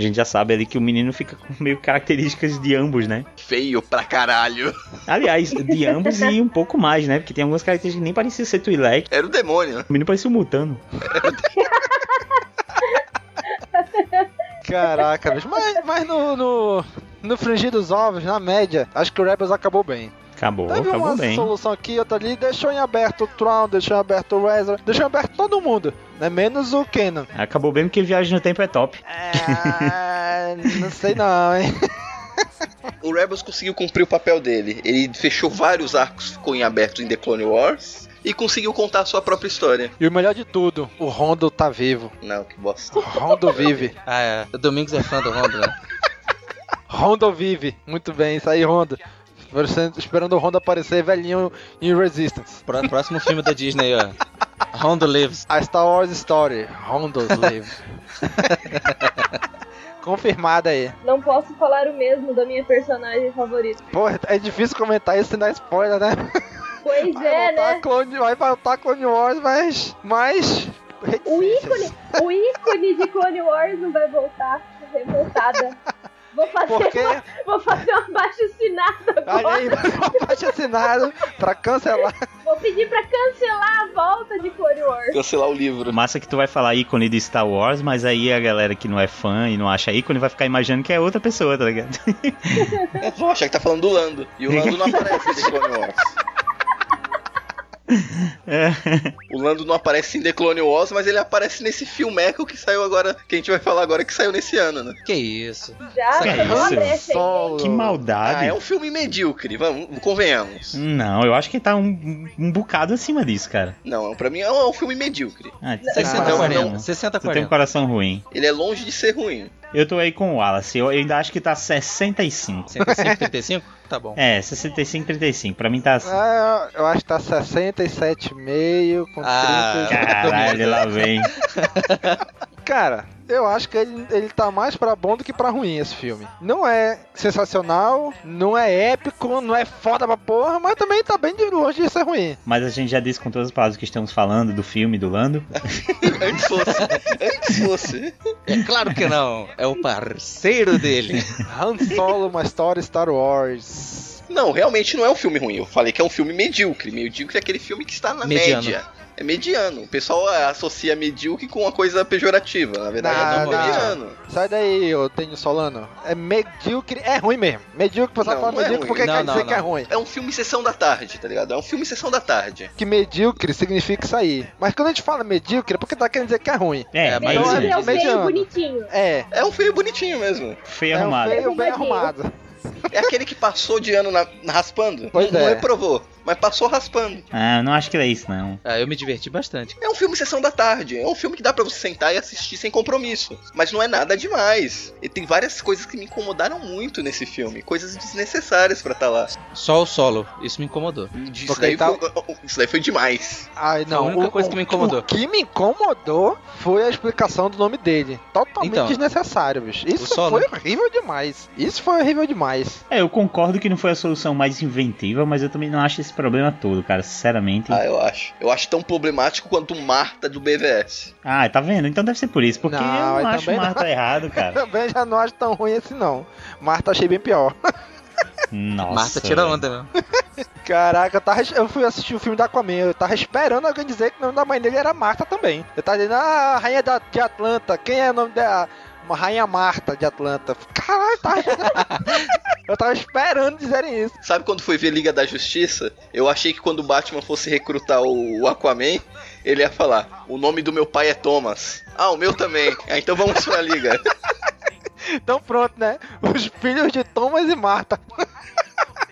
A gente já sabe ali que o menino fica com meio características de ambos, né? Feio pra caralho. Aliás, de ambos e um pouco mais, né? Porque tem algumas características que nem pareciam ser Twi'lek. Era o demônio. O menino parecia um mutano. Caraca, bicho. Mas, mas no, no, no frigir dos ovos, na média, acho que o Rebels acabou bem. Acabou, Teve acabou uma bem. solução aqui, outra ali, deixou em aberto o Tron, deixou em aberto o Ezra, deixou em aberto todo mundo, né? Menos o Kenan. Acabou bem porque viagem no tempo é top. Ah, não sei não, hein? O Rebels conseguiu cumprir o papel dele. Ele fechou vários arcos, ficou em aberto em The Clone Wars e conseguiu contar a sua própria história. E o melhor de tudo, o Rondo tá vivo. Não, que bosta. O Rondo vive. Ah, é. O Domingos é fã do Rondo, né? Rondo vive. Muito bem, isso aí, Rondo. Esperando o Rondo aparecer velhinho em Resistance. Pró- Próximo filme da Disney, ó. Rondo Lives. A Star Wars Story, Rondo live. Confirmada aí. Não posso falar o mesmo da minha personagem favorita. Pô, é difícil comentar isso sem dar spoiler, né? Pois é, Voltar né? Clone, vai voltar Clone Wars, mas. Mas. O ícone, o ícone de Clone Wars não vai voltar. Revoltada. Vou fazer, Por quê? uma, vou fazer um abaixo assinado Olha aí, agora. baixa assinado pra cancelar. Vou pedir pra cancelar a volta de Clone Wars. Cancelar o livro. Massa que tu vai falar ícone de Star Wars, mas aí a galera que não é fã e não acha ícone vai ficar imaginando que é outra pessoa, tá ligado? É, vou achar que tá falando do Lando. E o Lando não aparece The Clone Wars. O Lando não aparece em The Clone Wars, mas ele aparece nesse filmeco que saiu agora, que a gente vai falar agora, que saiu nesse ano, né? Que isso? Já, Que uma isso? aí. Que Ah, maldade. é um filme medíocre, vamos, convenhamos. Não, eu acho que tá um, um bocado acima disso, cara. Não, pra mim é um, é um filme medíocre. Ah, 60 tá, 40. não. 60 Tu tem um 40. coração ruim. Ele é longe de ser ruim. Eu tô aí com o Wallace, eu ainda acho que tá 65. 65, 35? Tá bom. É, 65, 35. Pra mim tá assim. Ah, eu acho que tá 67,5 com Ah, 30. Caralho, lá vem. Cara, Eu acho que ele, ele tá mais pra bom do que pra ruim esse filme. Não é sensacional, não é épico, não é foda pra porra, mas também tá bem de longe de ser ruim. Mas a gente já disse com todas as palavras que estamos falando do filme do Lando. Antes fosse. Antes fosse. É claro que não. É o parceiro dele. Han Solo, uma história Star Wars. Não, realmente não é um filme ruim. Eu falei que é um filme medíocre. Medíocre é aquele filme que está na Mediano. média. É mediano. O pessoal é, associa medíocre com uma coisa pejorativa. Na verdade, é Nada. um mediano. Sai daí, ô Tenho Solano. É medíocre, é ruim mesmo. Medíocre, Não, fala não é medíocre ruim. porque Não, quer não, dizer que é não. ruim. É um filme sessão da tarde, tá ligado? É um filme sessão da tarde. Que medíocre significa isso aí. Mas quando a gente fala medíocre é porque tá querendo dizer que é ruim. É, mas Então isso É o feio bonitinho. É. É um feio bonitinho mesmo. Feio É um arrumado. feio bem arrumado. É aquele que passou de ano na, raspando. Pois não, é. não reprovou, mas passou raspando. Ah, eu não acho que é isso, não. Ah, eu me diverti bastante. É um filme sessão da tarde. É um filme que dá pra você sentar e assistir sem compromisso. Mas não é nada demais. E tem várias coisas que me incomodaram muito nesse filme. Coisas desnecessárias pra estar lá. Só o solo, isso me incomodou. Isso Porque daí, tá- foi, isso daí foi demais. Ai, não. Foi a única o- coisa o- que me incomodou. O que me incomodou foi a explicação do nome dele. Totalmente Então, desnecessário, bicho. Isso solo. foi horrível demais. Isso foi horrível demais. É, eu concordo que não foi a solução mais inventiva, mas eu também não acho esse problema todo, cara. Sinceramente. Ah, eu acho. Eu acho tão problemático quanto Marta do BVS. Ah, tá vendo? Então deve ser por isso. Porque Não, eu não aí acho o também não. Marta errado, cara. Também já não acho tão ruim assim, não. Marta achei bem pior. Nossa. Marta tira onda, meu. Caraca, eu, tava, eu fui assistir o filme da Aquaman, eu tava esperando alguém dizer que o nome da mãe dele era Marta também. Eu tava dizendo, ah, a rainha da, de Atlanta, quem é o nome dela? Uma rainha Marta de Atlanta. Caralho, tava... eu tava esperando dizerem isso. Sabe quando foi ver Liga da Justiça? Eu achei que quando o Batman fosse recrutar o, o Aquaman, ele ia falar: O nome do meu pai é Thomas. Ah, o meu também. Ah, então vamos pra Liga. Então pronto, né? Os filhos de Thomas e Marta.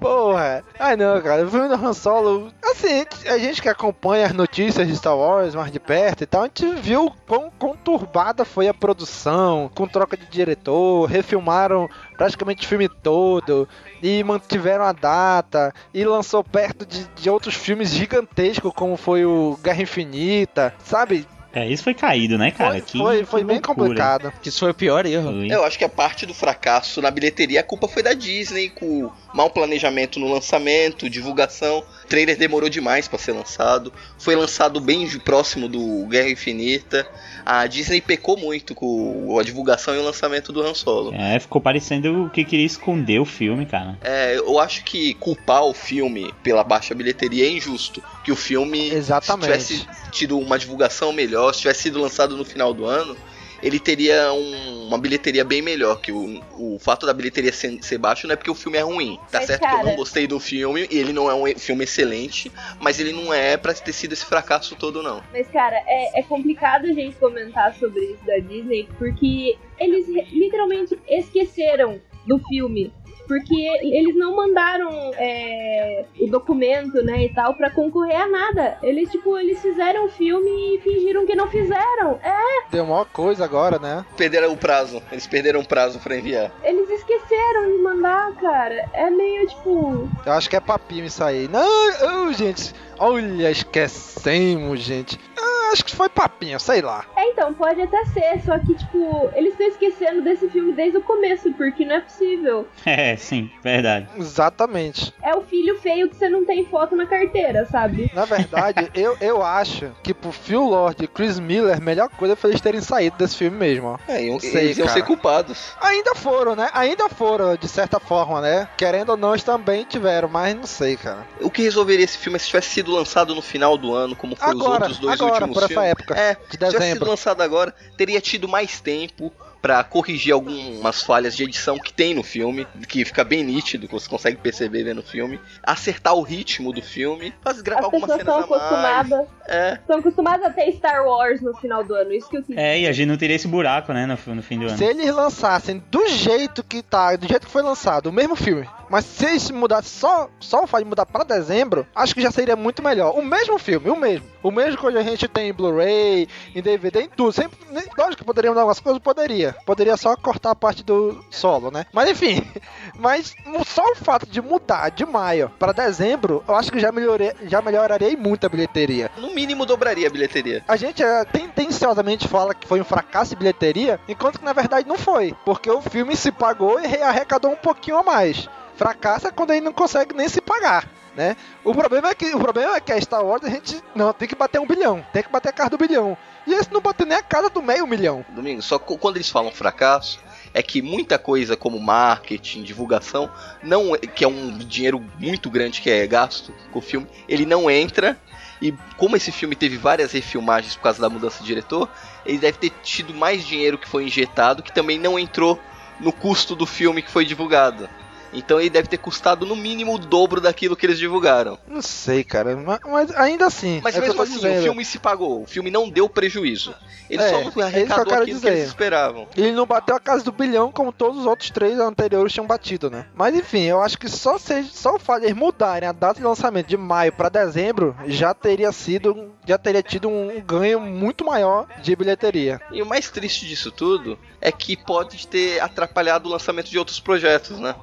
Porra. Ai não, cara. O filme do Han Solo. Assim, a gente que acompanha as notícias de Star Wars mais de perto e tal, a gente viu quão conturbada foi a produção, com troca de diretor, refilmaram praticamente o filme todo. E mantiveram a data, e lançou perto de, de outros filmes gigantescos, como foi o Guerra Infinita, sabe? É, isso foi caído, né, cara? Foi, que, foi, que foi bem complicado. Que isso foi o pior erro. Foi. Eu acho que a parte do fracasso na bilheteria, a culpa foi da Disney, com o mau planejamento no lançamento, divulgação. O trailer demorou demais pra ser lançado. Foi lançado bem de- próximo do Guerra Infinita. A Disney pecou muito com a divulgação e o lançamento do Han Solo. É, ficou parecendo que queria esconder o filme, cara. É, eu acho que culpar o filme pela baixa bilheteria é injusto. Que o filme, Exatamente. se tivesse tido uma divulgação melhor, se tivesse sido lançado no final do ano, ele teria um- uma bilheteria bem melhor. Que o, o fato da bilheteria ser, ser baixo não é porque o filme é ruim. Tá Mas, certo que eu cara- não gostei do filme, e ele não é um filme excelente, mas ele não é pra ter sido esse fracasso todo, não. Mas, cara, é, é complicado a gente comentar sobre isso da Disney, porque eles literalmente esqueceram do filme. Porque eles não mandaram é, o documento, né, e tal, pra concorrer a nada. Eles, tipo, eles fizeram o filme e fingiram que não fizeram. É, Deu maior coisa agora, né? Perderam o prazo, eles perderam o prazo pra enviar. eles esqueceram de mandar, cara. É meio, tipo... Eu acho que é papinho isso aí. Não, oh, gente. Olha, esquecemos, gente. Ah, acho que foi papinho, sei lá. É, então, pode até ser, só que, tipo, eles estão esquecendo desse filme desde o começo, porque não é possível. É, sim, verdade. Exatamente. É o filho feio que você não tem foto na carteira, sabe? Na verdade, eu, eu acho que pro Phil Lord e Chris Miller, a melhor coisa foi eles terem saído desse filme mesmo, ó. É, iam, Sei, eles iam cara. ser culpados. Ainda foram, né? Ainda foram, de certa forma, né? Querendo ou não, eles também tiveram, mas não sei, cara. O que resolveria esse filme é se tivesse sido lançado no final do ano, como foi os Agora, outros dois agora, últimos por essa época, É, de se tivesse sido dezembro. lançado agora, teria tido mais tempo pra corrigir algumas falhas de edição que tem no filme, que fica bem nítido, que você consegue perceber vendo o filme, acertar o ritmo do filme, fazer gravar As algumas pessoas cenas estão a mais. acostumadas. É. Estão acostumadas a ter Star Wars no final do ano, isso que eu quis É, e a gente não teria esse buraco, né, no, no fim do ano. Se eles lançassem do jeito que tá, do jeito que foi lançado, o mesmo filme, mas se eles mudassem só, só o fato de mudar pra dezembro, acho que já seria muito melhor. O mesmo filme, o mesmo. O mesmo que hoje a gente tem em Blu-ray, em DVD, em tudo. Sempre, lógico que poderia mudar algumas coisas, poderia. Poderia. Poderia só cortar a parte do solo, né? Mas enfim. Mas só o fato de mudar de maio para dezembro, eu acho que já, melhorei, já melhoraria muito a bilheteria. No mínimo dobraria a bilheteria. A gente é, tendenciosamente fala que foi um fracasso de bilheteria, enquanto que na verdade não foi. Porque o filme se pagou e arrecadou um pouquinho a mais. Fracasso é quando ele não consegue nem se pagar. Né? O problema é que o problema é que a Star Wars a gente não tem que bater um bilhão, tem que bater a casa do bilhão. E esse não bateu nem a casa do meio milhão. Domingo, só quando eles falam fracasso, é que muita coisa como marketing, divulgação, não que é um dinheiro muito grande que é gasto com o filme, ele não entra. E como esse filme teve várias refilmagens por causa da mudança de diretor, ele deve ter tido mais dinheiro que foi injetado, que também não entrou no custo do filme que foi divulgado. Então ele deve ter custado no mínimo o dobro daquilo que eles divulgaram. Não sei, cara, mas, mas ainda assim. Mas é mesmo assim, dizendo. o filme se pagou, o filme não deu prejuízo. Ele é, só não arrecadou aquilo dizer. que eles esperavam. Ele não bateu a casa do bilhão como todos os outros três anteriores tinham batido, né? Mas enfim, eu acho que só, seja, só o fato de eles mudarem a data de lançamento de maio para dezembro já teria sido, já teria tido um ganho muito maior de bilheteria. E o mais triste disso tudo é que pode ter atrapalhado o lançamento de outros projetos, né?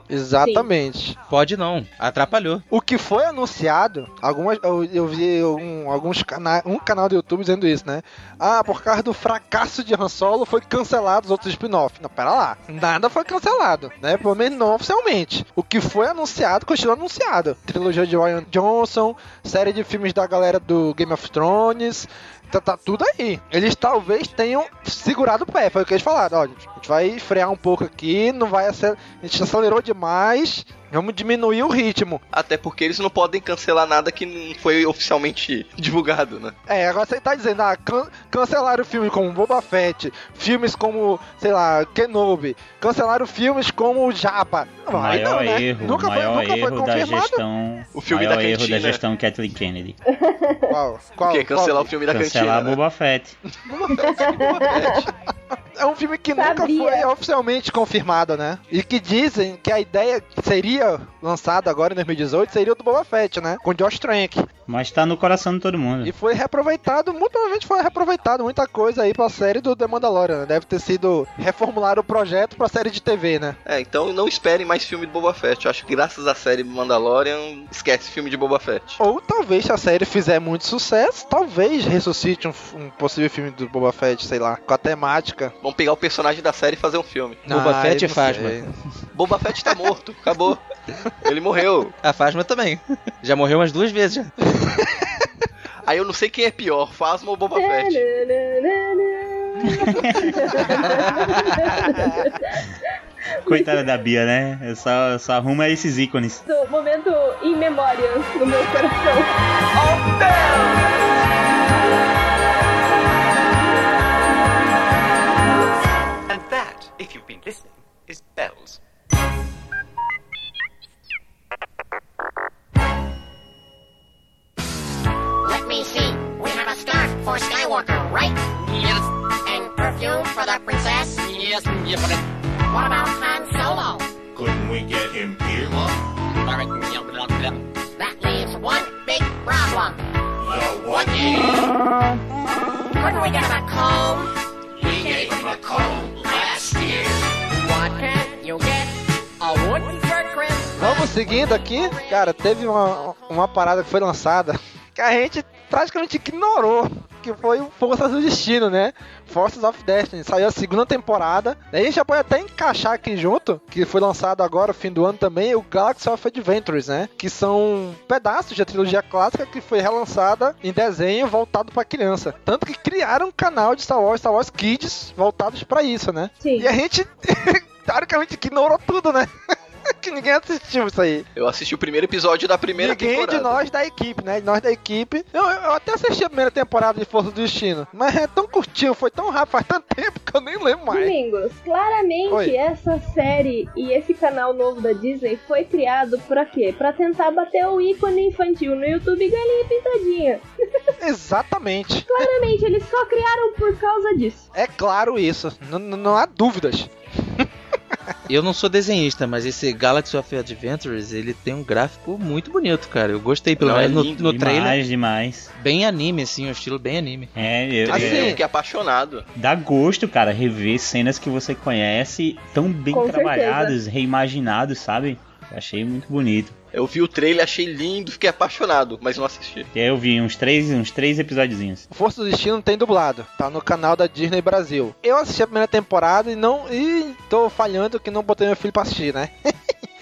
Exatamente. Sim. Pode não, atrapalhou. O que foi anunciado, algumas eu, eu vi um, alguns canais, um canal do YouTube dizendo isso, né? Ah, por causa do fracasso de Han Solo foi cancelado os outros spin-off. Não, pera lá. Nada foi cancelado, né? Pelo menos não oficialmente. O que foi anunciado continua anunciado. Trilogia de Ryan Johnson, série de filmes da galera do Game of Thrones, Tá, tá, tudo aí. Eles talvez tenham segurado o pé, foi o que eles falaram. Olha, a gente vai frear um pouco aqui, não vai acelerar. A gente acelerou demais, Vamos diminuir o ritmo. Até porque eles não podem cancelar nada que não foi oficialmente divulgado, né? É, agora você tá dizendo, ah, can cancelaram filmes como Boba Fett, filmes como, sei lá, Kenobi, cancelaram filmes como Jabba. Não, maior não, né? erro, nunca maior foi, nunca erro foi da gestão, o filme maior da erro da gestão Kathleen Kennedy. Qual? Qual? O quê? Cancelar qual? o filme da Cancelar cantina? Boba Fett. Boba Fett, Boba Fett. É um filme que Sabia. nunca foi oficialmente confirmado, né? E que dizem que a ideia seria lançada agora em 2018 seria o do Boba Fett, né? Com Josh Trank. Mas tá no coração de todo mundo. E foi reaproveitado, muita gente foi reaproveitado muita coisa aí pra série do The Mandalorian. Né? Deve ter sido reformular o projeto pra série de TV, né? É, então não esperem mais filme do Boba Fett. Eu acho que graças à série Mandalorian, esquece filme de Boba Fett. Ou talvez se a série fizer muito sucesso, talvez ressuscite um, um possível filme do Boba Fett, sei lá, com a temática. Vamos pegar o personagem da série e fazer um filme. Boba Fett e Fasma. Boba Fett tá morto, acabou. Ele morreu. A Fasma também. Já morreu umas duas vezes já. Aí eu não sei quem é pior, Fasma ou Boba Fett. Coitada da Bia, né? Eu só, só arruma esses ícones. Momento em memória no meu coração. Oh, And that, if you've been listening, is bells. For Skywalker, right? Yes. And perfume for the princess? Yes, yes, but... What about Han Solo? Couldn't we get him here, That leaves one big problem. The what? Couldn't we get him a comb? We gave him a comb last year. What can you get? A wooden fur Vamos seguindo aqui. Cara, teve uma, uma parada que foi lançada que a gente praticamente ignorou. Que foi o Forças do Destino, né? Forces of Destiny. Saiu a segunda temporada. A gente já pode até encaixar aqui junto, que foi lançado agora, fim do ano também, o Galaxy of Adventures, né? Que são pedaços da trilogia clássica que foi relançada em desenho voltado para criança. Tanto que criaram um canal de Star Wars, Star Wars Kids, voltados para isso, né? Sim. E a gente, teoricamente, ignorou tudo, né? que ninguém assistiu isso aí. Eu assisti o primeiro episódio da primeira ninguém temporada. de nós da equipe, né? De nós da equipe. Eu, eu até assisti a primeira temporada de Força do Destino, mas é tão curtinho, foi tão rápido, faz tanto tempo que eu nem lembro mais. Domingos, claramente Oi. essa série e esse canal novo da Disney foi criado pra quê? Pra tentar bater o ícone infantil no YouTube Galinha Pintadinha. Exatamente. Claramente, eles só criaram por causa disso. É claro isso, N- n- não há dúvidas. Eu não sou desenhista, mas esse Galaxy of Adventures, ele tem um gráfico muito bonito, cara. Eu gostei, pelo Não, menos é no, lindo no demais, trailer. demais. Bem anime, assim, um estilo bem anime. É, eu, Assim, eu- eu fiquei apaixonado. Dá gosto, cara, rever cenas que você conhece tão bem Com trabalhadas, reimaginadas, sabe? Achei muito bonito. Eu vi o trailer, achei lindo, fiquei apaixonado, mas não assisti. E aí eu vi uns três, uns três episódiozinhos. Força do Destino tem dublado, tá no canal da Disney Brasil. Eu assisti a primeira temporada e não. E tô falhando que não botei meu filho pra assistir, né?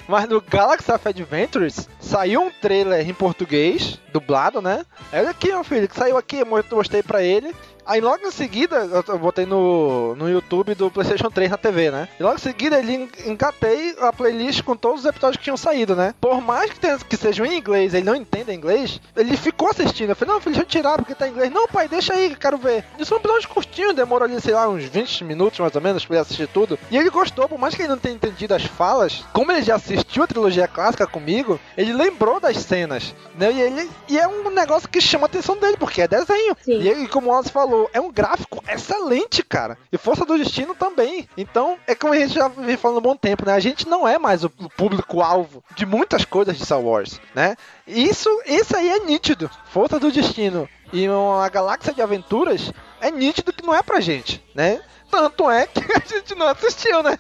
Mas no Galaxy of Adventures saiu um trailer em português, dublado, né? Olha aqui, meu filho, que saiu aqui, eu mostrei pra ele. Aí logo em seguida, eu botei no, no YouTube do PlayStation 3 na TV, né? E logo em seguida ele en- encatei a playlist com todos os episódios que tinham saído, né? Por mais que, tenha, que sejam em inglês, ele não entenda inglês, ele ficou assistindo. Eu falei, não, filho, deixa eu tirar porque tá em inglês. Não, pai, deixa aí quero ver. E são episódios curtinhos, demorou ali, sei lá, uns 20 minutos mais ou menos pra ele assistir tudo. E ele gostou, por mais que ele não tenha entendido as falas, como ele já assistiu a trilogia clássica comigo, ele lembrou das cenas, né? E, ele, e é um negócio que chama a atenção dele, porque é desenho. E, ele, como o Wallace falou, é um gráfico excelente, cara. E Força do Destino também. Então, é como a gente já vem falando há um bom tempo, né? A gente não é mais o o público-alvo de muitas coisas de Star Wars, né? Isso, isso aí é nítido. Força do Destino e uma galáxia de aventuras é nítido que não é pra gente, né? Tanto é que a gente não assistiu, né?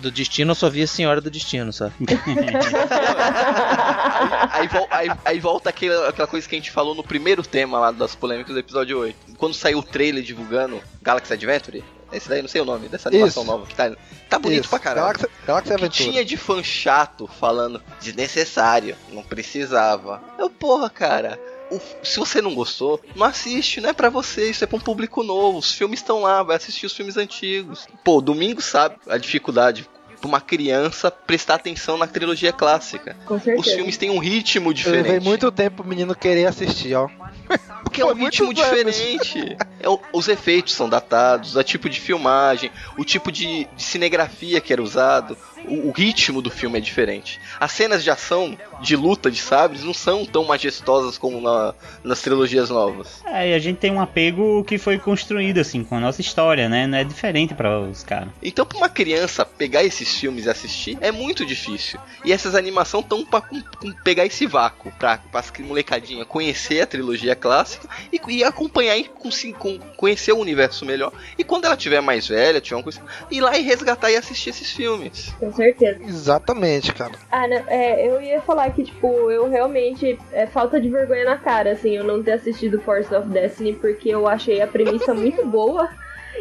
Do destino eu só vi a Senhora do Destino, sabe? Aí, vol- aí- aí volta aquela, aquela coisa que a gente falou no primeiro tema lá das polêmicas do episódio 8. Quando saiu o trailer divulgando Galaxy Adventure, esse daí, não sei o nome, dessa animação Isso. nova que tá. Tá bonito Isso. pra caralho. Galaxy, Galaxy O que Aventura. tinha de fã chato falando desnecessário, não precisava. Eu, porra, cara. O- se você não gostou, não assiste, não é pra você, isso é pra um público novo. Os filmes estão lá, vai assistir os filmes antigos. Pô, domingo sabe a dificuldade pra uma criança prestar atenção na trilogia clássica. Com certeza. Os filmes têm um ritmo Eu levei diferente. muito tempo o menino querer assistir, ó. Porque é um ritmo diferente. É o- os efeitos são datados, o tipo de filmagem, o tipo de, de cinegrafia que era usado, o, ritmo do filme é diferente. As cenas de ação, de luta de sabres, não são tão majestosas como na- nas trilogias novas. É, e a gente tem um apego que foi construído assim com a nossa história, né? Não é diferente para os caras. Então, pra uma criança pegar esses filmes e assistir é muito difícil. E essas animações estão pra com- com pegar esse vácuo, pra, pra molecadinha conhecer a trilogia clássica e, e acompanhar e com- com- conhecer o universo melhor. E quando ela tiver mais velha, tiver uma coisa, ir lá e resgatar e assistir esses filmes. Com certeza. Exatamente, cara. Ah, né, é, eu ia falar que, tipo, eu realmente. É falta de vergonha na cara, assim, eu não ter assistido Force of Destiny, porque eu achei a premissa muito boa.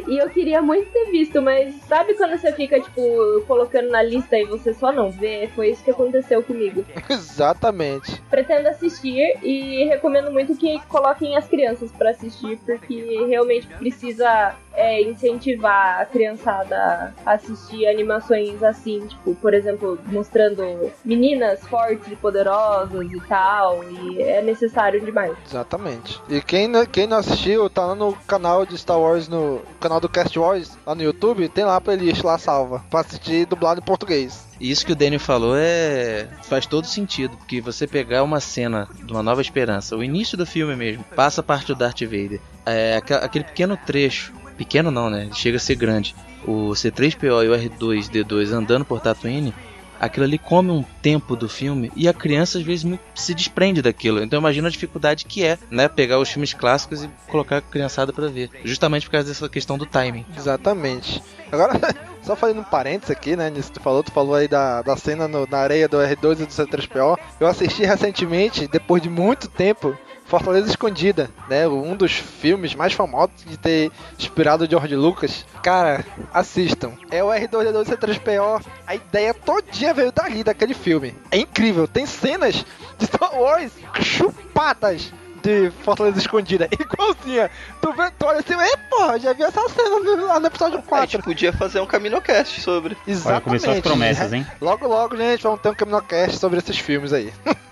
E eu queria muito ter visto, mas sabe quando você fica, tipo, colocando na lista e você só não vê? Foi isso que aconteceu comigo. Exatamente. Pretendo assistir e recomendo muito que coloquem as crianças pra assistir, porque realmente precisa é, incentivar a criançada a assistir animações assim, tipo, por exemplo, mostrando meninas fortes e poderosas e tal, e é necessário demais. Exatamente. E quem, não- quem não assistiu, tá lá no canal de Star Wars, no canal do Cast Wars, lá no YouTube, tem lá a playlist lá salva, pra assistir dublado em português. Isso que o Daniel falou é faz todo sentido, porque você pegar uma cena de uma Nova Esperança, o início do filme mesmo, passa a parte do Darth Vader, é, aquele pequeno trecho, pequeno não, né? Chega a ser grande. O C3PO e o R2D2 andando por Tatooine, aquilo ali come um tempo do filme e a criança às vezes se desprende daquilo. Então imagina a dificuldade que é, né, pegar os filmes clássicos e colocar a criançada pra ver, justamente por causa dessa questão do timing. Exatamente. Agora, só fazendo um parênteses aqui, né? Nisso que tu falou, tu falou aí da, da cena no- na areia do R2 e do C3PO. Eu assisti recentemente, depois de muito tempo, Fortaleza Escondida, né? Um dos filmes mais famosos de ter inspirado o George Lucas. Cara, assistam. É o R2D2 e C3PO. A ideia todinha veio dali, daquele filme. É incrível. Tem cenas de Star Wars chupadas de Fortaleza Escondida. Igualzinha. Tu vê, tu olha assim, é porra, já vi essa cena lá no episódio 4. A gente podia fazer um CaminoCast sobre. Exatamente. começou as promessas, hein? Logo, logo, gente, vamos ter um Caminocast sobre esses filmes aí.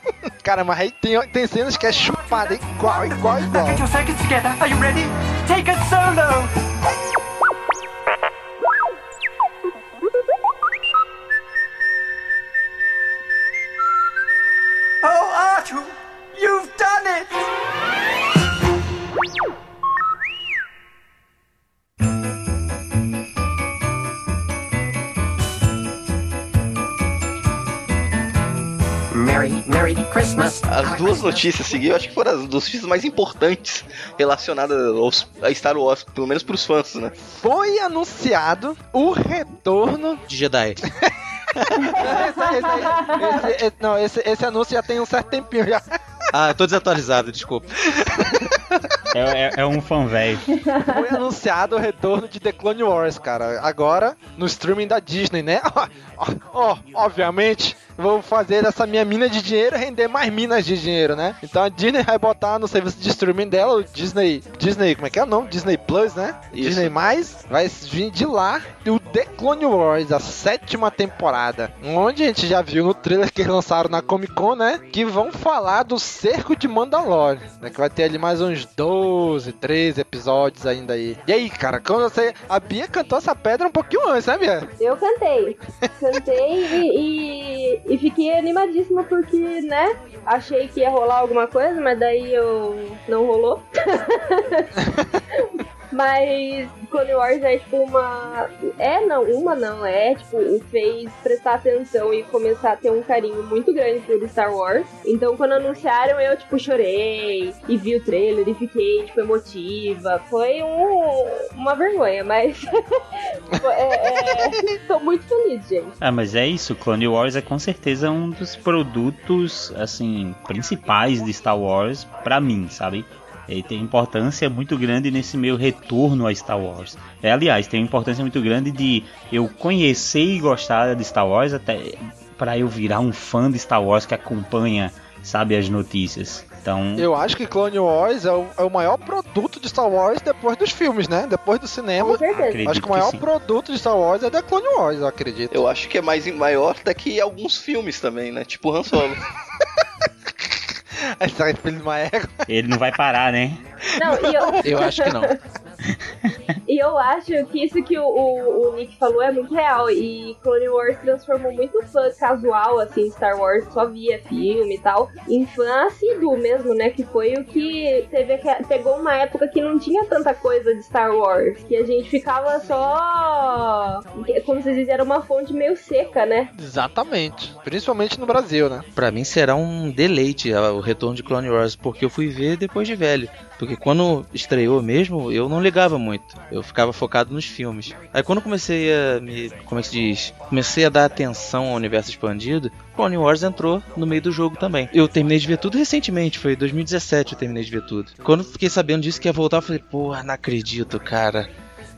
Cara, mas aí tem, tem cenas que é chupada igual, igual, igual. Get your seconds together. Are you ready? Take it solo. Duas notícias seguidas, eu acho que foram as duas notícias mais importantes relacionadas aos, a Star Wars, pelo menos pros fãs, né? Foi anunciado o retorno De Jedi. esse, esse- esse- esse- não, esse, esse anúncio já tem um certo tempinho já. Ah, eu tô desatualizado, desculpa. É, é- é um fã velho. Foi anunciado o retorno de The Clone Wars, cara. Agora no streaming da Disney, né? Ó, ó, obviamente, vou fazer essa minha mina de dinheiro render mais minas de dinheiro, né? Então a Disney vai botar no serviço de streaming dela o Disney. Disney, como é que é o nome? Disney Plus, né? Isso. Disney Mais. Vai vir de lá o The Clone Wars, a sétima temporada. Onde a gente já viu no trailer que eles lançaram na Comic Con, né? Que vão falar do cerco de Mandalore. Né? Que vai ter ali mais uns 12, 13 episódios ainda aí. E aí, cara, quando você. A Bia cantou essa pedra um pouquinho antes, né, Bia? Eu cantei. Cantei e, e, fiquei animadíssima porque, né? Achei que ia rolar alguma coisa, mas daí eu não rolou. Mas Clone Wars é tipo uma. É não, uma não, é tipo, fez prestar atenção e começar a ter um carinho muito grande por Star Wars. Então quando anunciaram eu tipo chorei e vi o trailer e fiquei tipo emotiva. Foi um, uma vergonha, mas é, é, tô muito feliz, gente. Ah, mas é isso, Clone Wars é com certeza um dos produtos, assim, principais de Star Wars pra mim, sabe? Ele tem importância muito grande nesse meu retorno a Star Wars. É, aliás, tem importância muito grande de eu conhecer e gostar de Star Wars até para eu virar um fã de Star Wars que acompanha, sabe, as notícias. Então, Eu acho que Clone Wars é o, é o maior produto de Star Wars depois dos filmes, né? Depois do cinema. Acredito Acho que o que maior sim. produto de Star Wars é da Clone Wars, eu acredito. Eu acho que é mais maior daqui a alguns filmes também, né? Tipo Han Solo. Filho de uma égua. ele não vai parar, né? Não, e eu, Eu acho que não. E eu acho que isso que o, o, o Nick falou é muito real. E Clone Wars transformou muito fã casual, assim, Star Wars, só via filme e tal, em fã assíduo mesmo, né? Que foi o que teve pegou uma época que não tinha tanta coisa de Star Wars. Que a gente ficava só. Como vocês dizem, era uma fonte meio seca, né? Exatamente. Principalmente no Brasil, né? Pra mim será um deleite o retorno de Clone Wars, porque eu fui ver depois de velho. Porque quando estreou mesmo, eu não ligava muito. Eu ficava focado nos filmes. Aí quando comecei a me. Como é que se diz? Comecei a dar atenção ao universo expandido, Clone Wars entrou no meio do jogo também. Eu terminei de ver tudo recentemente, foi em 2017 eu terminei de ver tudo. Quando fiquei sabendo disso que ia voltar, eu falei, porra, não acredito, cara.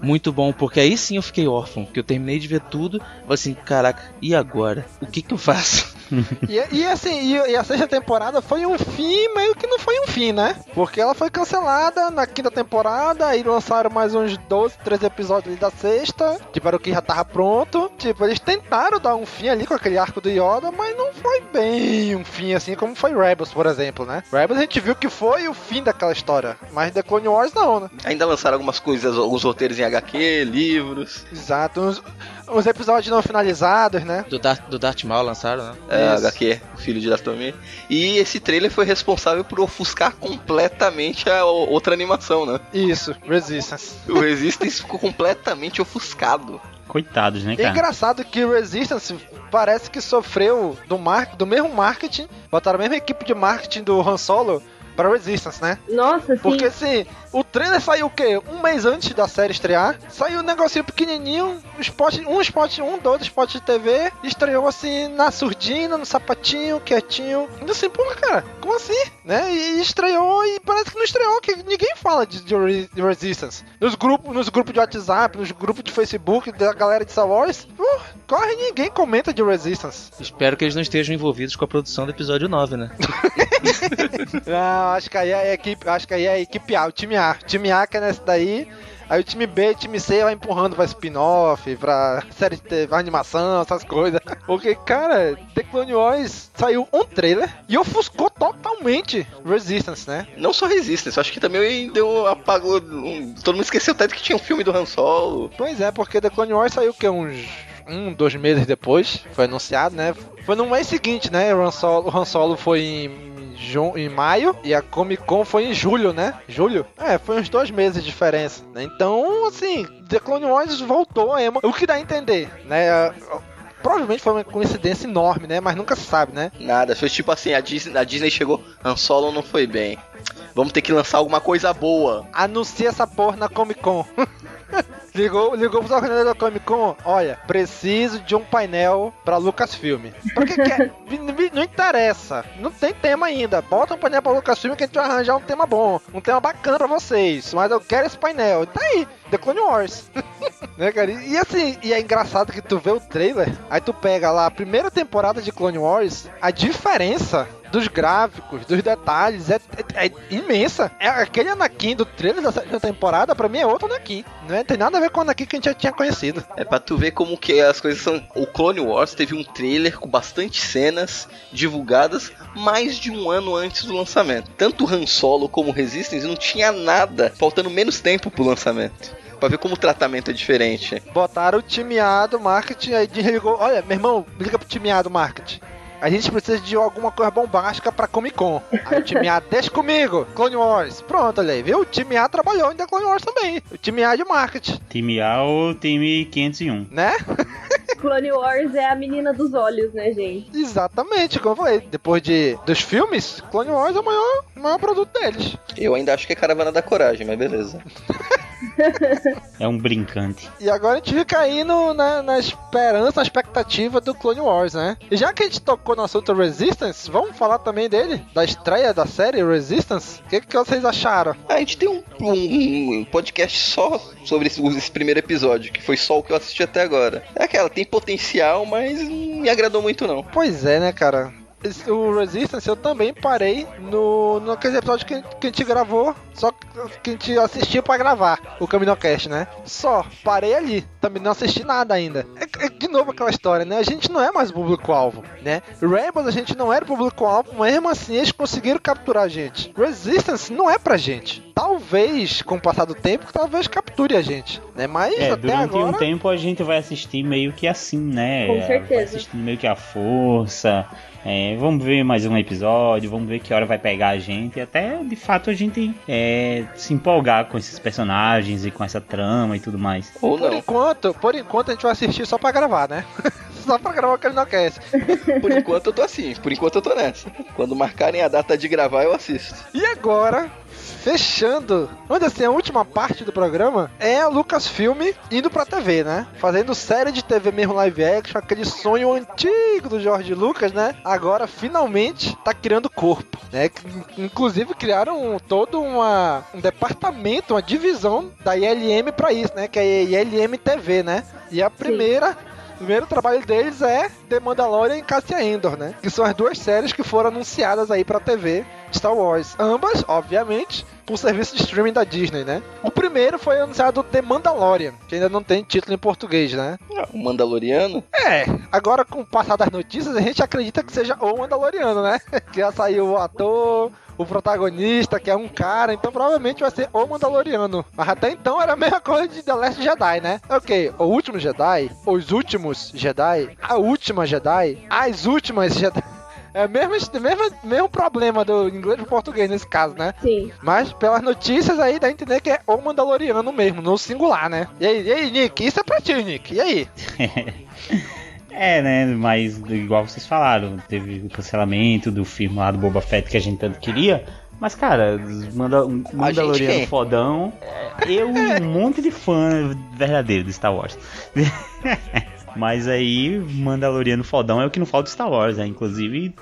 Muito bom, porque aí sim eu fiquei órfão, que eu terminei de ver tudo, falei assim, caraca, e agora? O que que eu faço? E, e assim, e, e a sexta temporada foi um fim, meio que não foi um fim, né? Porque ela foi cancelada na quinta temporada, aí lançaram mais uns 12, 13 episódios ali da sexta, tipo, era o que já tava pronto. Tipo, eles tentaram dar um fim ali com aquele arco do Yoda, mas não foi bem um fim assim como foi Rebels, por exemplo, né? Rebels a gente viu que foi o fim daquela história, mas The Clone Wars não, né? Ainda lançaram algumas coisas, alguns roteiros em HQ, livros. Exato, uns, uns episódios não finalizados, né? Do Darth, do Darth Maul lançaram, né? É, Isso. HQ, o filho de Darth Vader. E esse trailer foi responsável por ofuscar completamente a outra animação, né? Isso, Resistance. O Resistance ficou completamente ofuscado. Coitados, né, É cara? engraçado que o Resistance parece que sofreu do, mar... do mesmo marketing, botaram a mesma equipe de marketing do Han Solo para Resistance, né? Nossa, sim. Porque assim, o trailer saiu o quê? Um mês antes da série estrear. Saiu um negocinho pequenininho, um spot, um spot, um, dois spots de TV. Estreou assim na surdina, no sapatinho, quietinho. Ainda assim, pô, cara, como assim? Né? E estreou e parece que não estreou, que ninguém fala de, de de Resistance. Nos grupos, nos grupos de WhatsApp, nos grupos de Facebook da galera de Star Wars, uh, corre ninguém comenta de Resistance. Espero que eles não estejam envolvidos com a produção do episódio 9, né? Não, acho que aí é a equipe, acho que aí é a equipe A, o time A. O time A que é nesse daí. Aí o time B, o time C vai empurrando pra spin-off, pra série de TV, animação, essas coisas. Porque, cara, The Clone Wars saiu um trailer e ofuscou totalmente Resistance, né? Não só Resistance, acho que também deu apagou. um- todo mundo esqueceu até que tinha um filme do Han Solo. Pois é, porque The Clone Wars saiu que uns um, dois meses depois, foi anunciado, né? Foi no mês seguinte, né? O Han Solo, o Han Solo foi em, jun, em maio e a Comic Con foi em julho, né? Julho? É, foi uns dois meses de diferença. Né? Então, assim, The Clone Wars voltou a emo. O que dá a entender, né? provavelmente foi uma coincidência enorme, né? Mas nunca se sabe, né? Nada, foi tipo assim, a Disney, a Disney chegou, Han Solo não foi bem. Vamos ter que lançar alguma coisa boa. Anuncia essa porra na Comic Con. ligou, ligou pros organizadores da Comic Con. Olha, preciso de um painel pra Lucasfilm. Pra que que é? Não interessa. Não tem tema ainda. Bota um painel pra Lucasfilm que a gente vai arranjar um tema bom. Um tema bacana pra vocês. Mas eu quero esse painel. Tá aí. The Clone Wars. né, cara? E assim, e é engraçado que tu vê o trailer, aí tu pega lá a primeira temporada de Clone Wars, a diferença dos gráficos, dos detalhes, é, é, é, imensa. É aquele Anakin do trailer da sétima temporada, pra mim é outro Anakin. Não é, tem nada a ver com o Anakin que a gente já tinha conhecido. É pra tu ver como que as coisas são. O Clone Wars teve um trailer com bastante cenas divulgadas mais de um ano antes do lançamento. Tanto Han Solo como Resistance não tinha nada, faltando menos tempo pro lançamento. Pra ver como o tratamento é diferente. Botaram o timeado marketing, aí desligou. Olha, meu irmão, liga pro timeado marketing. A gente precisa de alguma coisa bombástica pra Comic Con. Aí o time A, deixa comigo, Clone Wars. Pronto, olha aí, viu? O time A trabalhou The Clone Wars também. O time A de marketing. Time A ou time 501? Né? Clone Wars é a menina dos olhos, né, gente? Exatamente, como eu falei. Depois de, dos filmes, Clone Wars é o maior, o maior produto deles. Eu ainda acho que é Caravana da Coragem, mas beleza. é um brincante. E agora a gente fica aí no, na, na esperança, na expectativa do Clone Wars, né? E já que a gente tocou no assunto Resistance, vamos falar também dele? Da estreia da série Resistance? O que, que vocês acharam? A gente tem um, um, um podcast só sobre esse, esse, primeiro episódio, que foi só o que eu assisti até agora. É aquela, tem potencial, mas não me agradou muito não. Pois é, né, cara? O Resistance eu também parei no, no aquele episódio que, que a gente gravou, só que a gente assistiu para gravar o CaminoCast, né? Só, parei ali, também não assisti nada ainda. É, é, de novo aquela história, né? A gente não é mais público-alvo, né? Rebels a gente não era público-alvo, mas mesmo assim eles conseguiram capturar a gente. Resistance não é pra gente. Talvez, com o passar do tempo, talvez capture a gente, né? Mas é, até durante agora... um tempo a gente vai assistir meio que assim, né? Com certeza. Vai assistir meio que a força... É, vamos ver mais um episódio, vamos ver que hora vai pegar a gente. E até de fato a gente é, se empolgar com esses personagens e com essa trama e tudo mais. Ou por enquanto, por enquanto a gente vai assistir só pra gravar, né? só pra gravar aquele Nocast. Por enquanto eu tô assim, por enquanto eu tô nessa. Quando marcarem a data de gravar, eu assisto. E agora, fechando, onde assim, a última parte do programa é a Lucasfilm indo pra TV, né? Fazendo série de TV mesmo live action, aquele sonho antigo do George Lucas, né? Agora finalmente tá criando corpo, né? Inclusive criaram todo uma, um departamento, uma divisão da ILM pra isso, né? Que é a ILM TV, né? E a primeira Sim o primeiro trabalho deles é The Mandalorian e Cassia Endor, né? Que são as duas séries que foram anunciadas aí pra TV Star Wars. Ambas, obviamente, por serviço de streaming da Disney, né? O primeiro foi anunciado The Mandalorian, que ainda não tem título em português, né? O Mandaloriano? É, agora com o passar das notícias, a gente acredita que seja o Mandaloriano, né? que já saiu o ator, o protagonista, que é um cara, então provavelmente vai ser o Mandaloriano. Mas até então era a mesma coisa de The Last Jedi, né? Ok, o último Jedi, os últimos Jedi, a última Jedi, as últimas Jedi. É o mesmo, mesmo, mesmo problema do inglês pro português nesse caso, né? Sim. Mas pelas notícias aí dá a entender que é o Mandaloriano mesmo, no singular, né? E aí, e aí Nick? Isso é pra ti, Nick. E aí? É, né? Mas igual vocês falaram, teve o cancelamento do filme lá do Boba Fett que a gente tanto queria. Mas, cara, manda, um Mandaloriano fodão. É, eu e um monte de fã verdadeiro de Star Wars. Mas aí, Mandaloriano fodão é o que não falta Star Wars, né? Inclusive,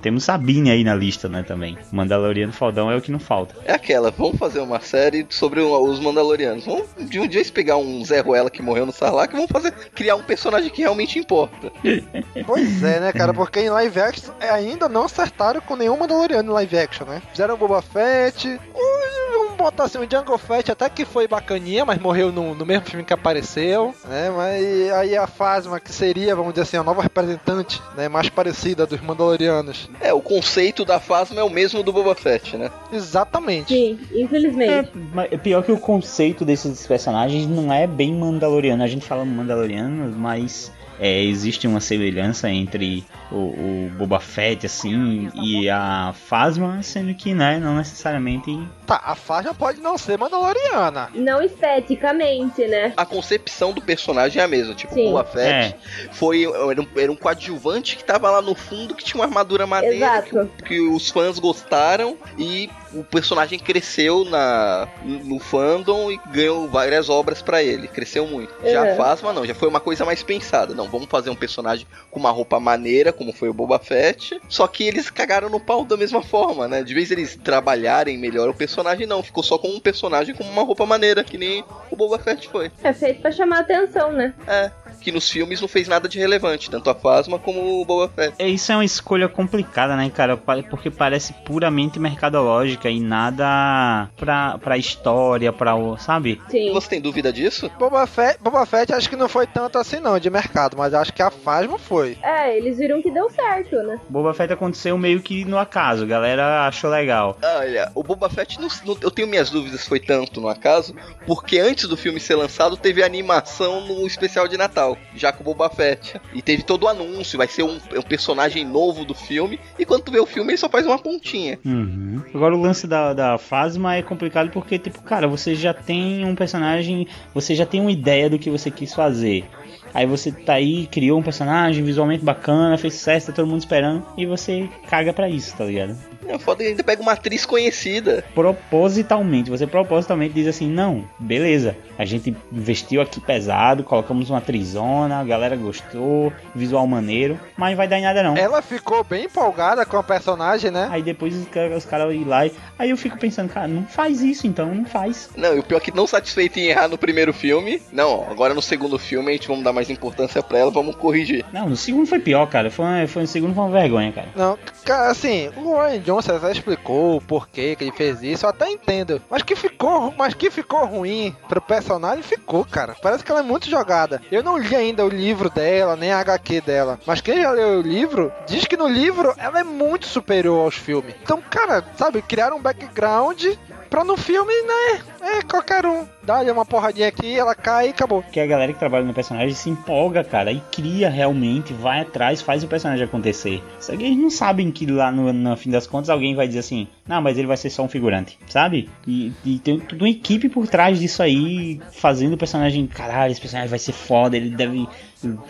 temos Sabine aí na lista, né? Também. Mandaloriano fodão é o que não falta. É aquela, vamos fazer uma série sobre os Mandalorianos. Vamos de um dia pegar um Zé Ruela que morreu no Sarlacc e vamos fazer, criar um personagem que realmente importa. pois é, né, cara? Porque em live action ainda não acertaram com nenhum Mandaloriano em live action, né? Fizeram Boba Fett, vamos botar assim, o Jungle Fett até que foi bacaninha, mas morreu no, no mesmo filme que apareceu, né? Mas aí a Phasma, que seria, vamos dizer assim, a nova representante, né? Mais parecida dos Mandalorianos. É, o conceito da Phasma é o mesmo do Boba Fett, né? Exatamente. Sim, infelizmente. É, pior que o conceito desses personagens não é bem Mandaloriano. A gente fala Mandaloriano, mas é, existe uma semelhança entre o, o Boba Fett, assim, e a Phasma, sendo que, né, não necessariamente... Tá, a Phasma pode não ser Mandaloriana. Não esteticamente, né? A concepção do personagem é a mesma. Tipo, Sim. o Boba Fett É. foi, era, um, era um coadjuvante que tava lá no fundo, que tinha uma armadura maneira, que, Exato. que os fãs gostaram, e o personagem cresceu na, no fandom e ganhou várias obras pra ele. Cresceu muito. Já É. a Phasma não, já foi uma coisa mais pensada. Não, vamos fazer um personagem com uma roupa maneira, como foi o Boba Fett. Só que eles cagaram no pau da mesma forma, né? De vez eles trabalharem melhor o personagem, não. Ficou só com um personagem com uma roupa maneira, que nem o Boba Fett foi. É feito pra chamar atenção, né? É, que nos filmes não fez nada de relevante, tanto a Phasma como o Boba Fett. É, Isso é uma escolha complicada, né, cara? Porque parece puramente mercadológica e nada pra, pra história, pra o. Sabe? Sim. Você tem dúvida disso? Boba Fett, Boba Fett acho que não foi tanto assim não, de mercado, mas acho que a Phasma foi. É, eles viram que deu certo, né? Boba Fett aconteceu meio que no acaso, a galera achou legal. Olha, o Boba Fett, não- não- eu tenho minhas dúvidas se foi tanto no acaso, porque antes do filme ser lançado teve animação no especial de Natal, já com Boba Fett. E teve todo o anúncio, vai ser um, um personagem novo do filme, e quando tu vê o filme ele só faz uma pontinha. Uhum. Agora o lance da, da Phasma é complicado porque, tipo, cara, você já tem um personagem, você já tem uma ideia do que você quis fazer. Aí você tá aí, criou um personagem visualmente bacana, fez sucesso, tá todo mundo esperando, e você caga pra isso, tá ligado? É foda que ainda pega uma atriz conhecida. Propositalmente, você propositalmente diz assim: não, beleza, a gente investiu aqui pesado, colocamos uma trizona, a galera gostou, visual maneiro, mas não vai dar em nada não. Ela ficou bem empolgada com a personagem, né? Aí depois os caras os caras ir lá e. Aí eu fico pensando, cara, não faz isso então, não faz. Não, e o pior é que não satisfeito em errar no primeiro filme, não, agora no segundo filme a gente vamos dar mais importância pra ela, vamos corrigir. Não, no segundo foi pior, cara. Foi, uma- foi no segundo foi uma vergonha, cara. Não, cara, assim, o Ryan Johnson até explicou o porquê que ele fez isso, eu até entendo. Mas que ficou, mas que ficou ruim pro personagem, ficou, cara. Parece que ela é muito jogada. Eu não li ainda o livro dela, nem a HQ dela. Mas quem já leu o livro, diz que no livro ela é muito superior aos filmes. Então, cara, sabe, criaram um background pra no filme, né? É qualquer um. Dá-lhe uma porradinha aqui, ela cai e acabou. Porque a galera que trabalha no personagem se empolga, cara, e cria realmente, vai atrás, faz o personagem acontecer. Só que eles não sabem que lá no, no fim das contas alguém vai dizer assim, não, mas ele vai ser só um figurante, sabe? E, e tem toda uma equipe por trás disso aí, fazendo o personagem, caralho, esse personagem vai ser foda, ele deve.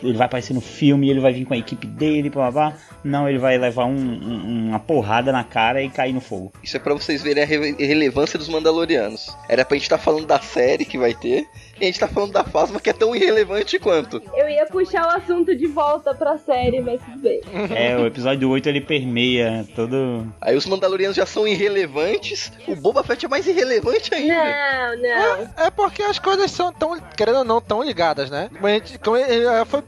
Ele vai aparecer no filme, ele vai vir com a equipe dele, blá blá blá. Não, ele vai levar um- um- uma porrada na cara e cair no fogo. Isso é pra vocês verem a re- relevância dos Mandalorianos. Era pra gente estar falando da série que vai ter, a gente tá falando da Phasma que é tão irrelevante quanto. Eu ia puxar o assunto de volta pra série, mas tudo bem. É, o episódio 8 ele permeia todo. Aí os Mandalorianos já são irrelevantes, o Boba Fett é mais irrelevante ainda. Não, não. É porque as coisas são tão, querendo ou não, tão ligadas, né? Como a gente, como ele- ele- foi,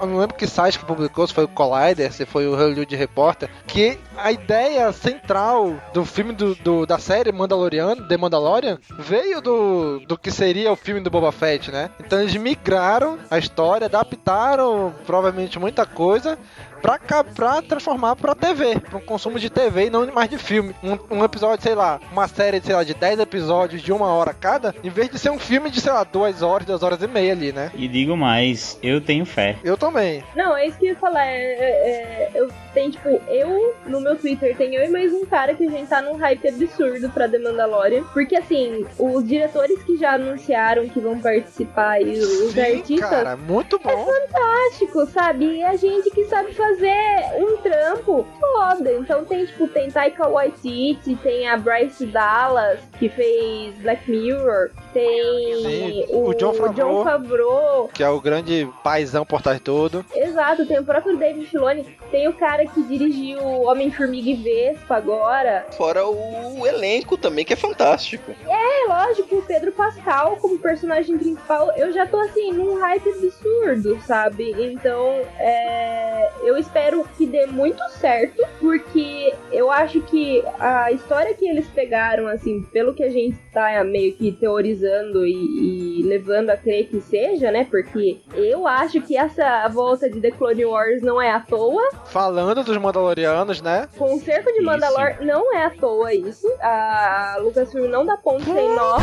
eu não lembro que site que publicou, se foi o Collider, se foi o Hollywood Reporter, que a ideia central do filme do, do- da série Mandaloriano, The Mandalorian, veio do, do que seria o filme do Boba Fett, né? Então eles migraram a história, adaptaram provavelmente muita coisa pra, pra transformar pra TV, pra um consumo de TV e não mais de filme. Um, um episódio, sei lá, uma série, sei lá, de 10 episódios de uma hora cada, em vez de ser um filme de, sei lá, duas horas, duas horas e meia ali, né? E digo mais, eu tenho fé. Eu também. Não, é isso que eu ia falar. é- é- eu tenho, tipo, eu no meu Twitter tem eu e mais um cara que a gente tá num hype absurdo pra The Mandalorian. Porque assim, os diretores que já anunciaram que vão participar e os Sim, artistas. cara, muito bom. É fantástico, sabe? E a gente que sabe fazer um trampo foda. Então tem, tipo, tem Taika Waititi, tem a Bryce Dallas, que fez Black Mirror, tem Sim, o, o Jon Favreau. Favreau. Que é o grande paizão por trás de tudo. Exato, tem o próprio David Filoni, tem o cara que dirigiu Homem-Formiga e Vespa agora. Fora o elenco também, que é fantástico. É, lógico, o Pedro Pascal como personagem principal, eu já tô assim, num hype absurdo, sabe? Então, é, eu espero que dê muito certo, porque eu acho que a história que eles pegaram, assim, pelo que a gente tá meio que teorizando e, e levando a crer que seja, né? Porque eu acho que essa volta de The Clone Wars não é à toa. Falando dos Mandalorianos, né? Concerto de Mandalor não é à toa isso. A Lucasfilm não dá ponto sem nó.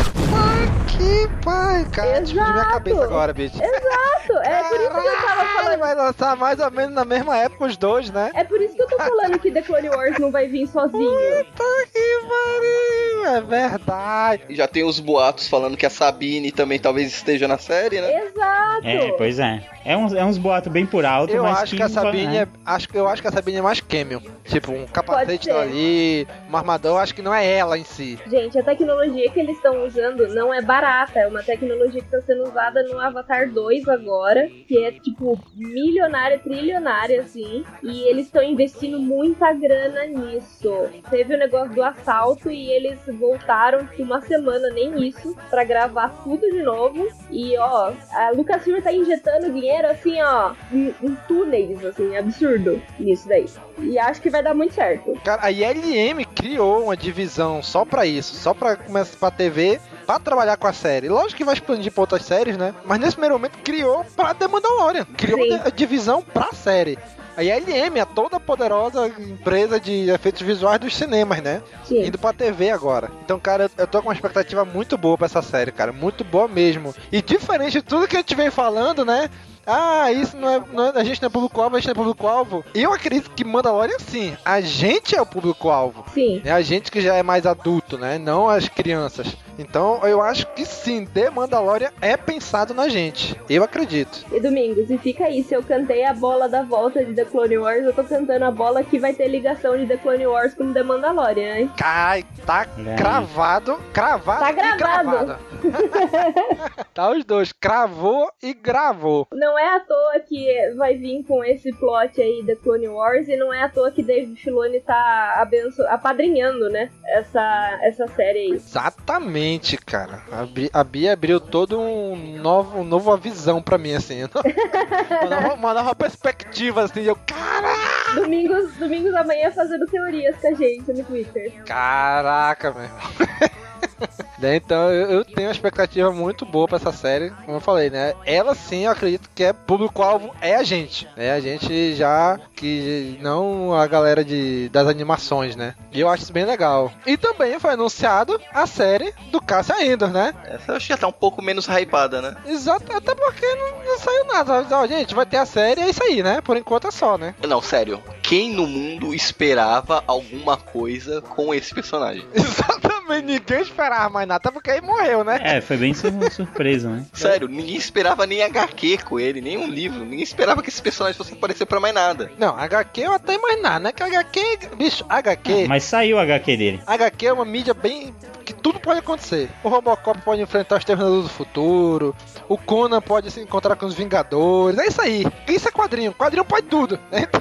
que pai, cara. Explodiu minha cabeça agora, bicho. Exato, é por isso que eu tava falando. Vai lançar mais ou menos na mesma época os dois, né? É por isso que eu tô falando que The Clone Wars não vai vir sozinho. Puta que pariu, é verdade. E já tem os boatos falando que a Sabine também talvez esteja na série, né? Exato. É, pois é. É uns, é uns boatos bem por alto, Eu mas acho que a Sabine é, acho, eu acho que a Sabine é mais cameo. Tipo, um capacete ali, um armador, eu acho que não é ela em si. Gente, a tecnologia que eles estão usando não é barata. É uma tecnologia que está sendo usada no Avatar 2 agora, que é tipo milionária, trilionária, assim. E eles estão investindo muita grana nisso. Teve o negócio do assalto e eles voltaram tipo, uma semana, nem isso, pra gravar tudo de novo. E ó, a Lucasfilm tá injetando dinheiro assim, ó, em, em túneis, assim, absurdo nisso daí. E acho que vai dar muito certo. Cara, a ILM criou uma divisão só pra isso, só pra começar pra TV, pra trabalhar com a série. Lógico que vai expandir pra outras séries, né? Mas nesse primeiro momento criou pra The Mandalorian. Criou Sim. a divisão pra série. A ILM, a toda poderosa empresa de efeitos visuais dos cinemas, né? Sim. Indo pra TV agora. Então, cara, eu- eu tô com uma expectativa muito boa pra essa série, cara. Muito boa mesmo. E diferente de tudo que a gente vem falando, né? Ah, isso não é, não é- A gente não é público-alvo, a gente não é público-alvo. Eu acredito que Mandalorian, sim. A gente é o público-alvo. Sim. É a gente que já é mais adulto, né? Não as crianças. Então, eu acho que sim, The Mandalorian é pensado na gente. Eu acredito. E Domingos, e fica aí, se eu cantei a bola da volta de The Clone Wars, eu tô cantando a bola que vai ter ligação de The Clone Wars com The Mandalorian, hein? Cai, tá cravado, cravado Tá e gravado. gravado. tá os dois, cravou e gravou. Não é à toa que vai vir com esse plot aí The Clone Wars, e não é à toa que Dave Filoni tá abenço... apadrinhando, né? Essa, essa série aí. Exatamente, cara. A, Bi- a Bia abriu todo um novo, um nova visão pra mim, assim. uma, nova, uma nova perspectiva, assim. Eu, Domingos, domingos amanhã fazendo teorias com a gente no Twitter. Caraca, meu irmão. Né, Então eu, eu tenho uma expectativa muito boa pra essa série, como eu falei, né? Ela sim, eu acredito que é público-alvo, é a gente. É a gente já que não a galera de, das animações, né? E eu acho isso bem legal. E também foi anunciado a série do Cassia Endor, né? Essa eu acho que já tá um pouco menos hypada, né? Exato, até porque não, não saiu nada. Ó, gente, vai ter a série, é isso aí, né? Por enquanto é só, né? Não, sério. Quem no mundo esperava alguma coisa com esse personagem? Exatamente, ninguém esperava mais nada, até porque aí morreu, né? É, foi bem sur- surpresa, né? Sério, ninguém esperava nem HQ com ele, nem um livro. Ninguém esperava que esse personagem fosse aparecer pra mais nada. Não, HQ eu até imaginar, né? Que HQ, bicho, HQ. Mas saiu o HQ dele. HQ é uma mídia bem. que tudo pode acontecer. O Robocop pode enfrentar os Terminadores do Futuro. O Conan pode se encontrar com os Vingadores. É isso aí. Isso é quadrinho. Quadrinho pode tudo. né?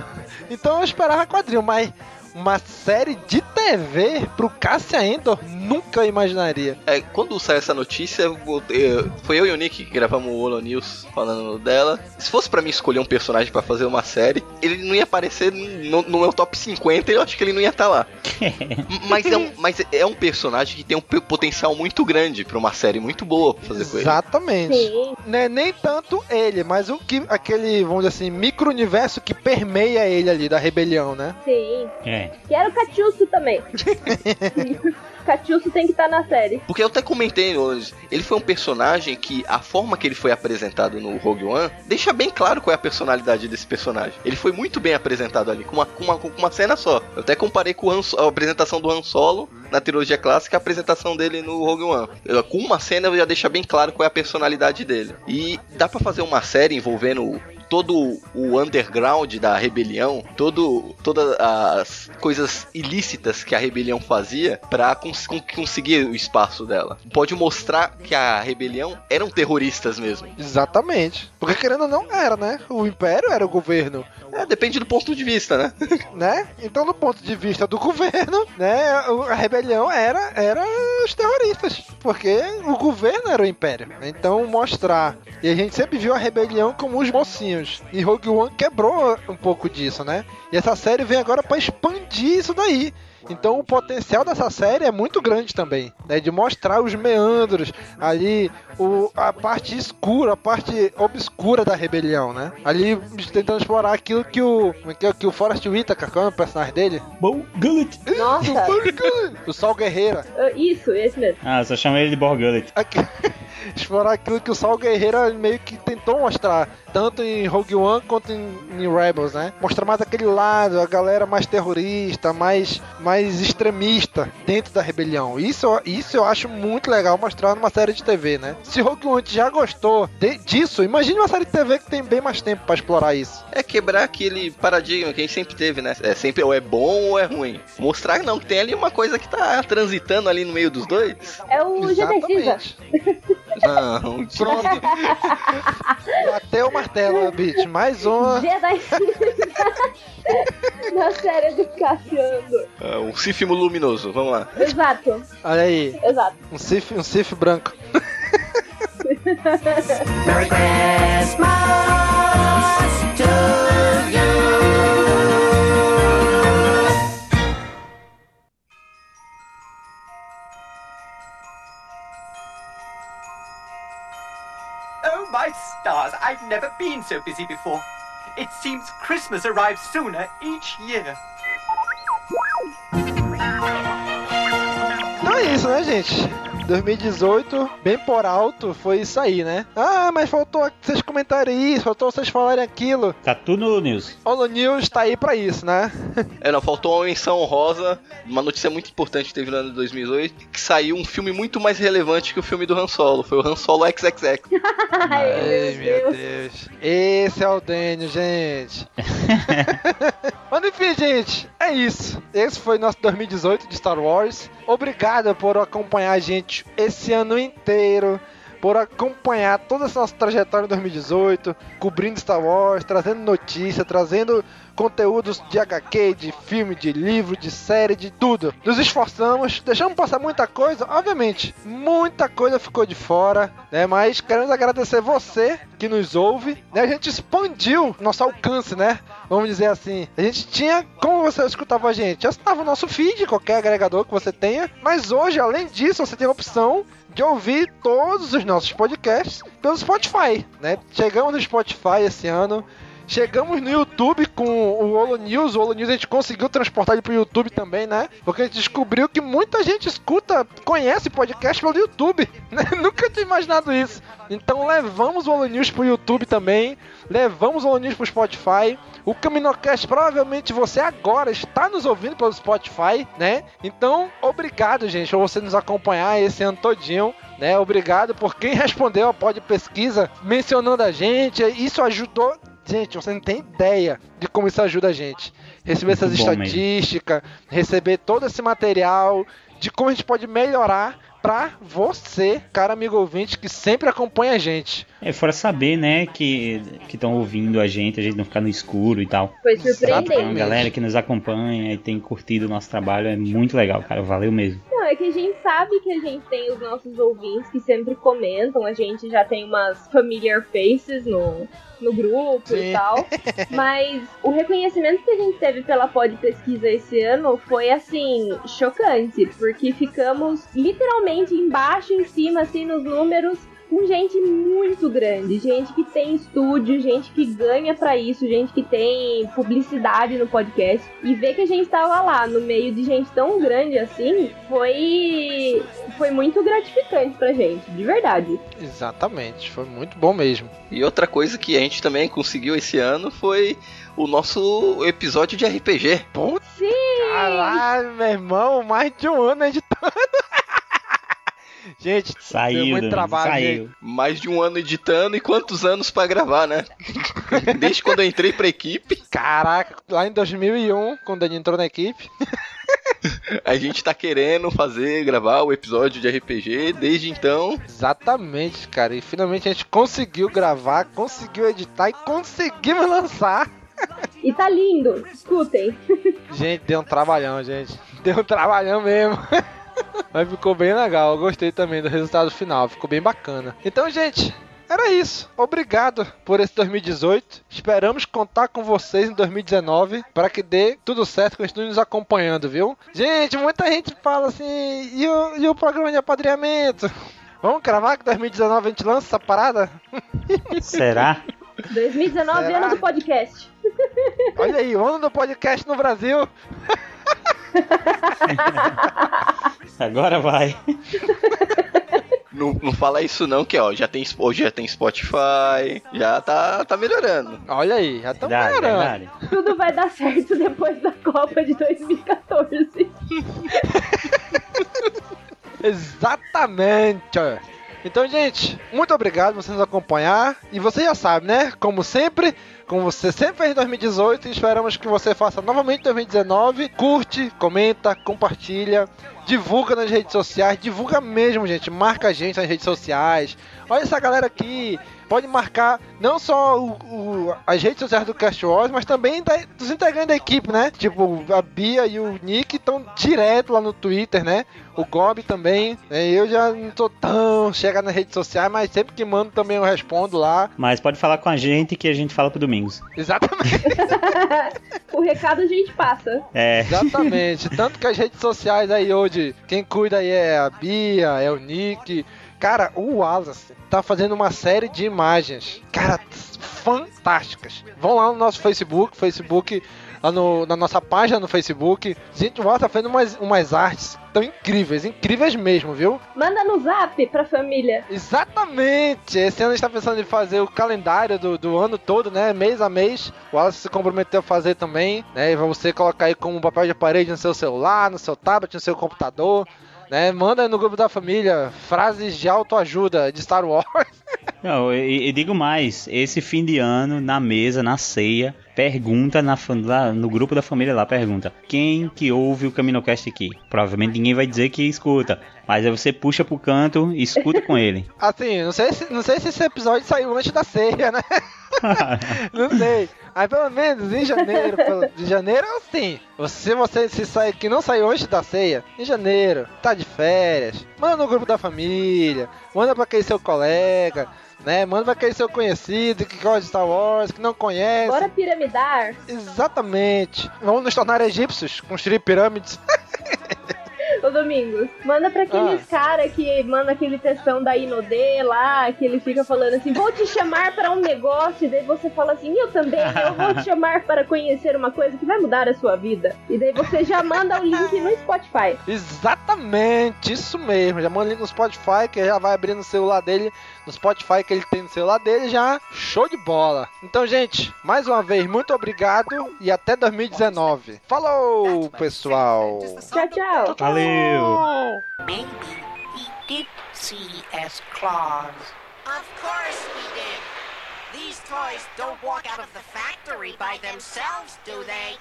Então eu esperava quadrinho, mas uma série de TV pro Cassia Endor nunca imaginaria. É, quando saiu essa notícia, eu- eu- foi eu e o Nick que gravamos o Holo News falando dela. Se fosse pra mim escolher um personagem pra fazer uma série, ele não ia aparecer no, no meu top 50 eu acho que ele não ia estar lá. mas, é um, mas é um personagem que tem um potencial muito grande pra uma série muito boa pra fazer com ele. Exatamente. Né, nem tanto ele, mas o que aquele, vamos dizer assim, micro-universo que permeia ele ali da rebelião, né? Sim. É. Quero Catiusso também. Catiusso tem que estar na série. Porque eu até comentei hoje, ele foi um personagem que a forma que ele foi apresentado no Rogue One deixa bem claro qual é a personalidade desse personagem. Ele foi muito bem apresentado ali, com uma, com uma, com uma cena só. Eu até comparei com o Han a apresentação do Han Solo na trilogia clássica, a apresentação dele no Rogue One. Eu- Com uma cena já deixa bem claro qual é a personalidade dele. E dá pra fazer uma série envolvendo todo o underground da rebelião, todo, todas as coisas ilícitas que a rebelião fazia pra cons- con- conseguir o espaço dela. Pode mostrar que a rebelião eram terroristas mesmo. Exatamente. Porque querendo ou não era, né? O Império era o governo. É, depende do ponto de vista, né? né? Então, do ponto de vista do governo, né, a rebelião era, era os terroristas, porque o governo era o império. Então, mostrar. E a gente sempre viu a rebelião como os mocinhos. E Rogue One quebrou um pouco disso, né? E essa série vem agora para expandir isso daí. Então o potencial dessa série é muito grande também, né? De mostrar os meandros ali, o, a parte escura, a parte obscura da rebelião, né? Ali tentando explorar aquilo que o é que, é, que o Forrest Whitaker, qual é o personagem dele? Bom Gullet. Nossa. o Sol Guerreira. Ah, Isso, esse mesmo. Ah, só chama ele de Borgullet. Aqui- explorar aquilo que o Sal Guerreiro meio que tentou mostrar, tanto em Rogue One quanto em, em Rebels, né? Mostrar mais aquele lado, a galera mais terrorista, mais, mais extremista dentro da rebelião. Isso, isso eu acho muito legal mostrar numa série de TV, né? Se Rogue One já gostou de, disso, imagine uma série de TV que tem bem mais tempo para explorar isso. É quebrar aquele paradigma que a gente sempre teve, né? É sempre ou é bom ou é ruim. Mostrar não, que tem ali uma coisa que tá transitando ali no meio dos dois. É o Exatamente. Não, pronto. Bateu o martelo, bitch. Mais uma. Jedi Na série do Cassiano. Ah, um sífimo luminoso, vamos lá. Exato. Olha aí. Exato. Um Sif, um Sif branco. Merry Christmas to stars, I've never been so busy before. It seems Christmas arrives sooner each year. Então é isso, né, gente? 2018, bem por alto, foi isso aí, né? Ah, mas faltou vocês comentarem isso, faltou vocês falarem aquilo. Tá tudo no news. Holo News tá aí pra isso, né? É, não, faltou uma menção honrosa, uma notícia muito importante que teve no ano de 2018, que saiu um filme muito mais relevante que o filme do Han Solo, foi o Han Solo XXX. Ai, meu Deus. Esse é o Daniel, gente. Mas enfim, gente, é isso. Esse foi nosso 2018 de Star Wars. Obrigado por acompanhar a gente esse ano inteiro. Por acompanhar toda essa nossa trajetória em 2018, cobrindo Star Wars, trazendo notícia, trazendo conteúdos de HQ, de filme, de livro, de série, de tudo. Nos esforçamos, deixamos passar muita coisa, obviamente, muita coisa ficou de fora, né? Mas queremos agradecer você que nos ouve, né? A gente expandiu nosso alcance, né? Vamos dizer assim. A gente tinha, como você escutava a gente, assinava o nosso feed, qualquer agregador que você tenha, mas hoje, além disso, você tem a opção de ouvir todos os nossos podcasts pelo Spotify, né? Chegamos no Spotify esse ano. Chegamos no YouTube com o Holo News. O Holo News a gente conseguiu transportar ele pro YouTube também, né? Porque a gente descobriu que muita gente escuta, conhece podcast pelo YouTube. Né? Nunca tinha imaginado isso. Então levamos o Holo News pro YouTube também. Levamos o Holo News pro Spotify. O Caminocast, provavelmente você agora está nos ouvindo pelo Spotify, né? Então, obrigado, gente, por você nos acompanhar esse ano todinho. Né, obrigado por quem respondeu a pod pesquisa mencionando a gente. Isso ajudou Gente, você não tem ideia de como isso ajuda a gente. Receber essas estatísticas, receber todo esse material, de como a gente pode melhorar pra você, cara amigo ouvinte, que sempre acompanha a gente. É, fora saber, né, que estão ouvindo a gente, a gente não ficar no escuro e tal. Foi surpreendente. Então, a galera que nos acompanha e tem curtido o nosso trabalho é muito legal, cara. Valeu mesmo. Não, é que a gente sabe que a gente tem os nossos ouvintes que sempre comentam, a gente já tem umas familiar faces no, no grupo Sim. e tal. Mas o reconhecimento que a gente teve pela pod pesquisa esse ano foi assim, chocante, porque ficamos literalmente embaixo, em cima, assim, nos números. Com gente muito grande, gente que tem estúdio, gente que ganha pra isso, gente que tem publicidade no podcast. E ver que a gente tava lá no meio de gente tão grande assim foi foi muito gratificante pra gente, de verdade. Exatamente, foi muito bom mesmo. E outra coisa que a gente também conseguiu esse ano foi o nosso episódio de RPG. Putz, Sim! caralho, meu irmão, mais de um ano editando. Gente, Saiu, deu muito trabalho. saiu. gente. Mais de um ano editando e quantos anos pra gravar, né? Desde quando eu entrei pra equipe, Caraca, lá em 2001, quando ele entrou na equipe. a gente tá querendo fazer, gravar o episódio de RPG. Desde então, Exatamente, cara. E finalmente a gente conseguiu gravar, conseguiu editar e conseguimos lançar. E tá lindo, escutem. Gente, deu um trabalhão, gente. Deu um trabalhão mesmo. Mas ficou bem legal. Eu gostei também do resultado final. Ficou bem bacana. Então, gente, era isso. Obrigado por esse 2018. Esperamos contar com vocês em 2019 para que dê tudo certo, continue nos acompanhando, viu? Gente, muita gente fala assim: e o, e o programa de apadrinhamento? Vamos gravar que 2019 a gente lança essa parada? Será? 2019, Será? ano do podcast. Olha aí, o ano do podcast no Brasil. Agora vai. Não, não fala isso não, que ó, já tem, hoje já tem Spotify, já tá, tá melhorando. Olha aí, já estamos melhorando. Tudo vai dar certo depois da Copa de 2014. Exatamente. Então, gente, muito obrigado por você nos acompanhar. E você já sabe, né? Como sempre, como você sempre fez em 2018, esperamos que você faça novamente em 2019. Curte, comenta, compartilha, divulga nas redes sociais, divulga mesmo, gente. Marca a gente nas redes sociais. Olha essa galera aqui. Pode marcar não só o, o, as redes sociais do Cast Wars, mas também da, dos integrantes da equipe, né? Tipo, a Bia e o Nick estão direto lá no Twitter, né? O Gob também. Né? Eu já não tô tão chega nas redes sociais, mas sempre que mando também eu respondo lá. Mas pode falar com a gente que a gente fala pro Domingos. Exatamente. o recado a gente passa. É. Exatamente. Tanto que as redes sociais aí hoje, quem cuida aí é a Bia, é o Nick. Cara, o Wallace tá fazendo uma série de imagens, cara, fantásticas. Vão lá no nosso Facebook, Facebook, lá no, na nossa página no Facebook. Gente, o Wallace tá fazendo umas, umas artes tão incríveis, incríveis mesmo, viu? Manda no zap pra família. Exatamente! Esse ano a gente tá pensando em fazer o calendário do, do ano todo, né? Mês a mês. O Wallace se comprometeu a fazer também, né? E você colocar aí como papel de parede no seu celular, no seu tablet, no seu computador né? Manda no grupo da família frases de autoajuda de Star Wars. Não, e, digo mais, esse fim de ano, na mesa, na ceia, pergunta na, lá, no grupo da família lá, pergunta quem que ouve o CaminoCast aqui? Provavelmente ninguém vai dizer que escuta, mas aí você puxa pro canto e escuta com ele. Assim, não sei, se, não sei se esse episódio saiu antes da ceia, né? não sei. Aí pelo menos em janeiro, de janeiro sim. Se você se sai que não saiu antes da ceia, em janeiro, tá de férias, manda no grupo da família, manda para aquele seu colega, né? Manda pra aquele seu conhecido que gosta de Star Wars, que não conhece. Bora piramidar. Exatamente. Vamos nos tornar egípcios, construir pirâmides. Ô Domingos, manda pra aqueles ah. cara que manda aquele textão da Inodê lá, que ele fica falando assim, vou te chamar para um negócio, e daí você fala assim, eu também, eu vou te chamar para conhecer uma coisa que vai mudar a sua vida. E daí você já manda o link no Spotify. Exatamente, isso mesmo. Já manda o link no Spotify, que já vai abrir no celular dele, no Spotify que ele tem no celular dele, já show de bola. Então, gente, mais uma vez, muito obrigado e até 2019. Falou, pessoal. Tchau, tchau. Valeu. Maybe he did see S. Claus. Of course we did. These toys don't walk out of the factory by themselves, do they?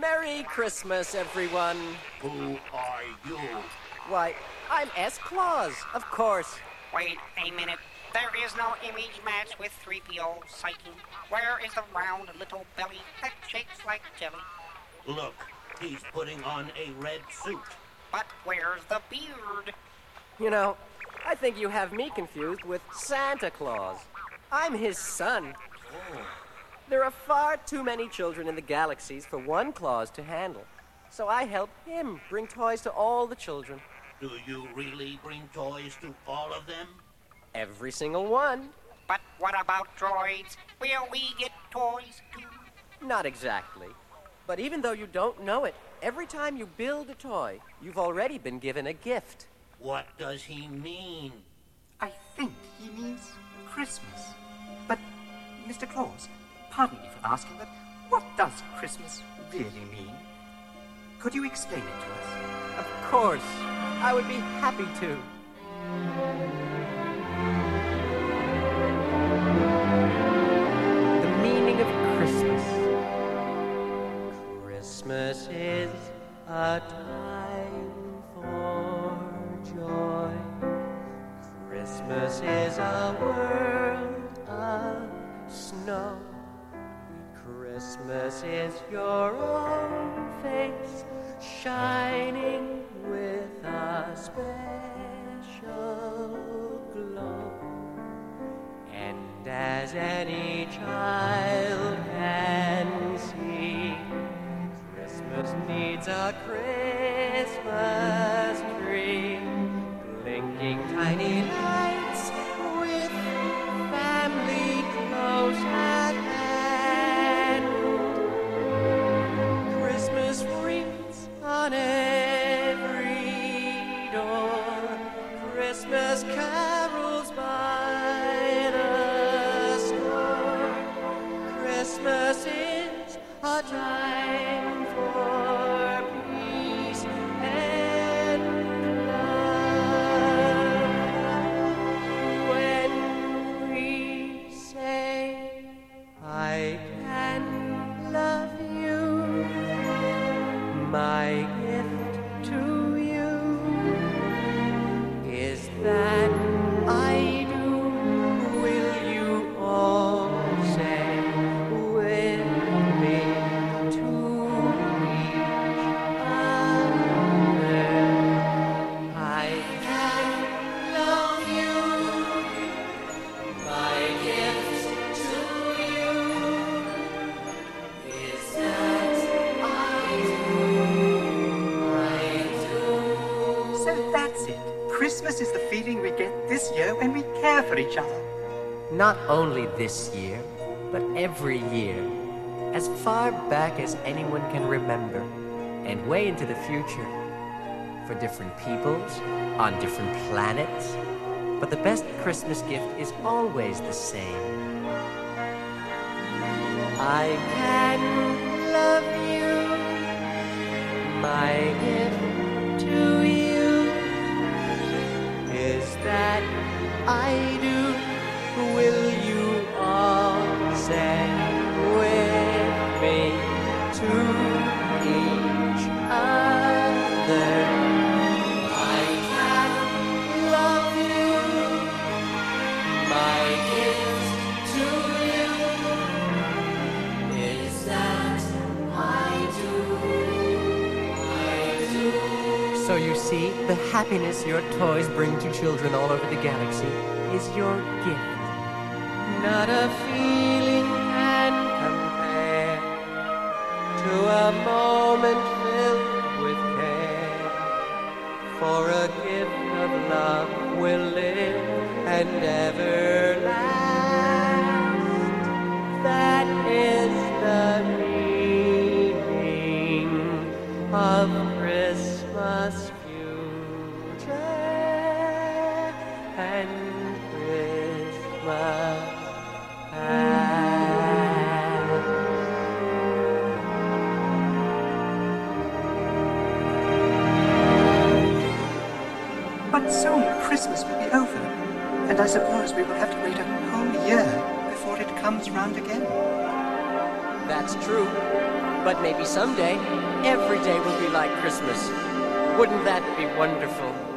Merry Christmas, everyone. Who are you? Why, I'm S. Claus, of course. Wait a minute. There is no image match with 3PO sighting. Where is the round little belly that shakes like jelly? Look, he's putting on a red suit. But where's the beard? You know, I think you have me confused with Santa Claus. I'm his son. Oh. There are far too many children in the galaxies for one Claus to handle. So I help him bring toys to all the children. Do you really bring toys to all of them? Every single one. But what about droids? Will we get toys too? Not exactly. But even though you don't know it, every time you build a toy, you've already been given a gift. What does he mean? I think he means Christmas. But, Mr. Claus, pardon me for asking, but what does Christmas really mean? Could you explain it to us? Of course. I would be happy to. The meaning of Christmas. Christmas is a time for joy. Christmas is a world of snow. Christmas is your own face shining with a special glow. And as any child can see, Christmas needs a Christmas tree, blinking tiny lights Christmas carols by the score. Christmas is a time Not only this year, but every year, as far back as anyone can remember, and way into the future. For different peoples, on different planets. But the best Christmas gift is always the same. I can love you, my gift to you is that I do. So you see, the happiness your toys bring to children all over the galaxy is your gift. Not a feeling can compare to a moment and I suppose we will have to wait a whole year before it comes round again. That's true. But maybe someday, every day will be like Christmas. Wouldn't that be wonderful?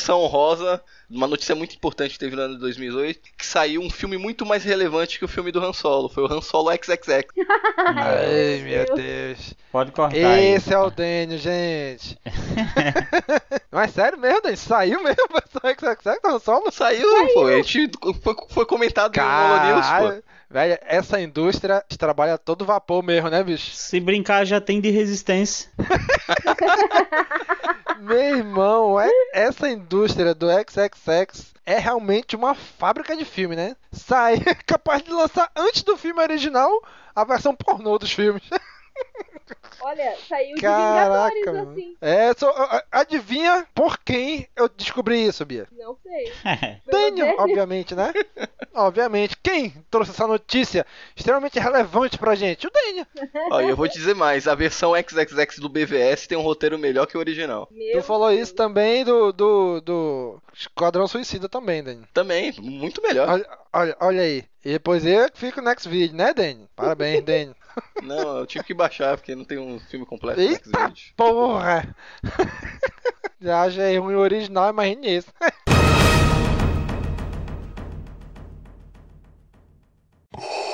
Menção honrosa, uma notícia muito importante que teve no ano de 2008, que saiu um filme muito mais relevante que o filme do Han Solo. Foi o Han Solo XXX. Ai, meu Deus. Pode cortar aí. Esse é o Daniel, gente. Mas sério mesmo, Daniel? Saiu mesmo a versão XXX do Han Solo? Saiu, pô. A gente foi, foi comentado no Holo News, pô. Velho, essa indústria trabalha todo vapor mesmo, né, bicho? Se brincar, já tem de resistência. Meu irmão, é, essa indústria do XXX é realmente uma fábrica de filme, né? Sai capaz de lançar antes do filme original a versão pornô dos filmes. Olha, saiu de Caraca, Vingadores, mano. assim. É, só, adivinha por quem eu descobri isso, Bia? Não sei. Daniel, obviamente, né? obviamente. Quem trouxe essa notícia extremamente relevante pra gente? O Daniel. Olha, eu vou te dizer mais, a versão XXX do BVS tem um roteiro melhor que o original. Tu falou isso também do, do, do Esquadrão Suicida também, Daniel. Também, muito melhor. Olha, olha, olha aí. E depois eu que fico no next vídeo, né, Daniel? Parabéns, Daniel. Não, eu tive que baixar, porque não tem um filme completo Eita. Porra! já achei é ruim o original, imagine isso.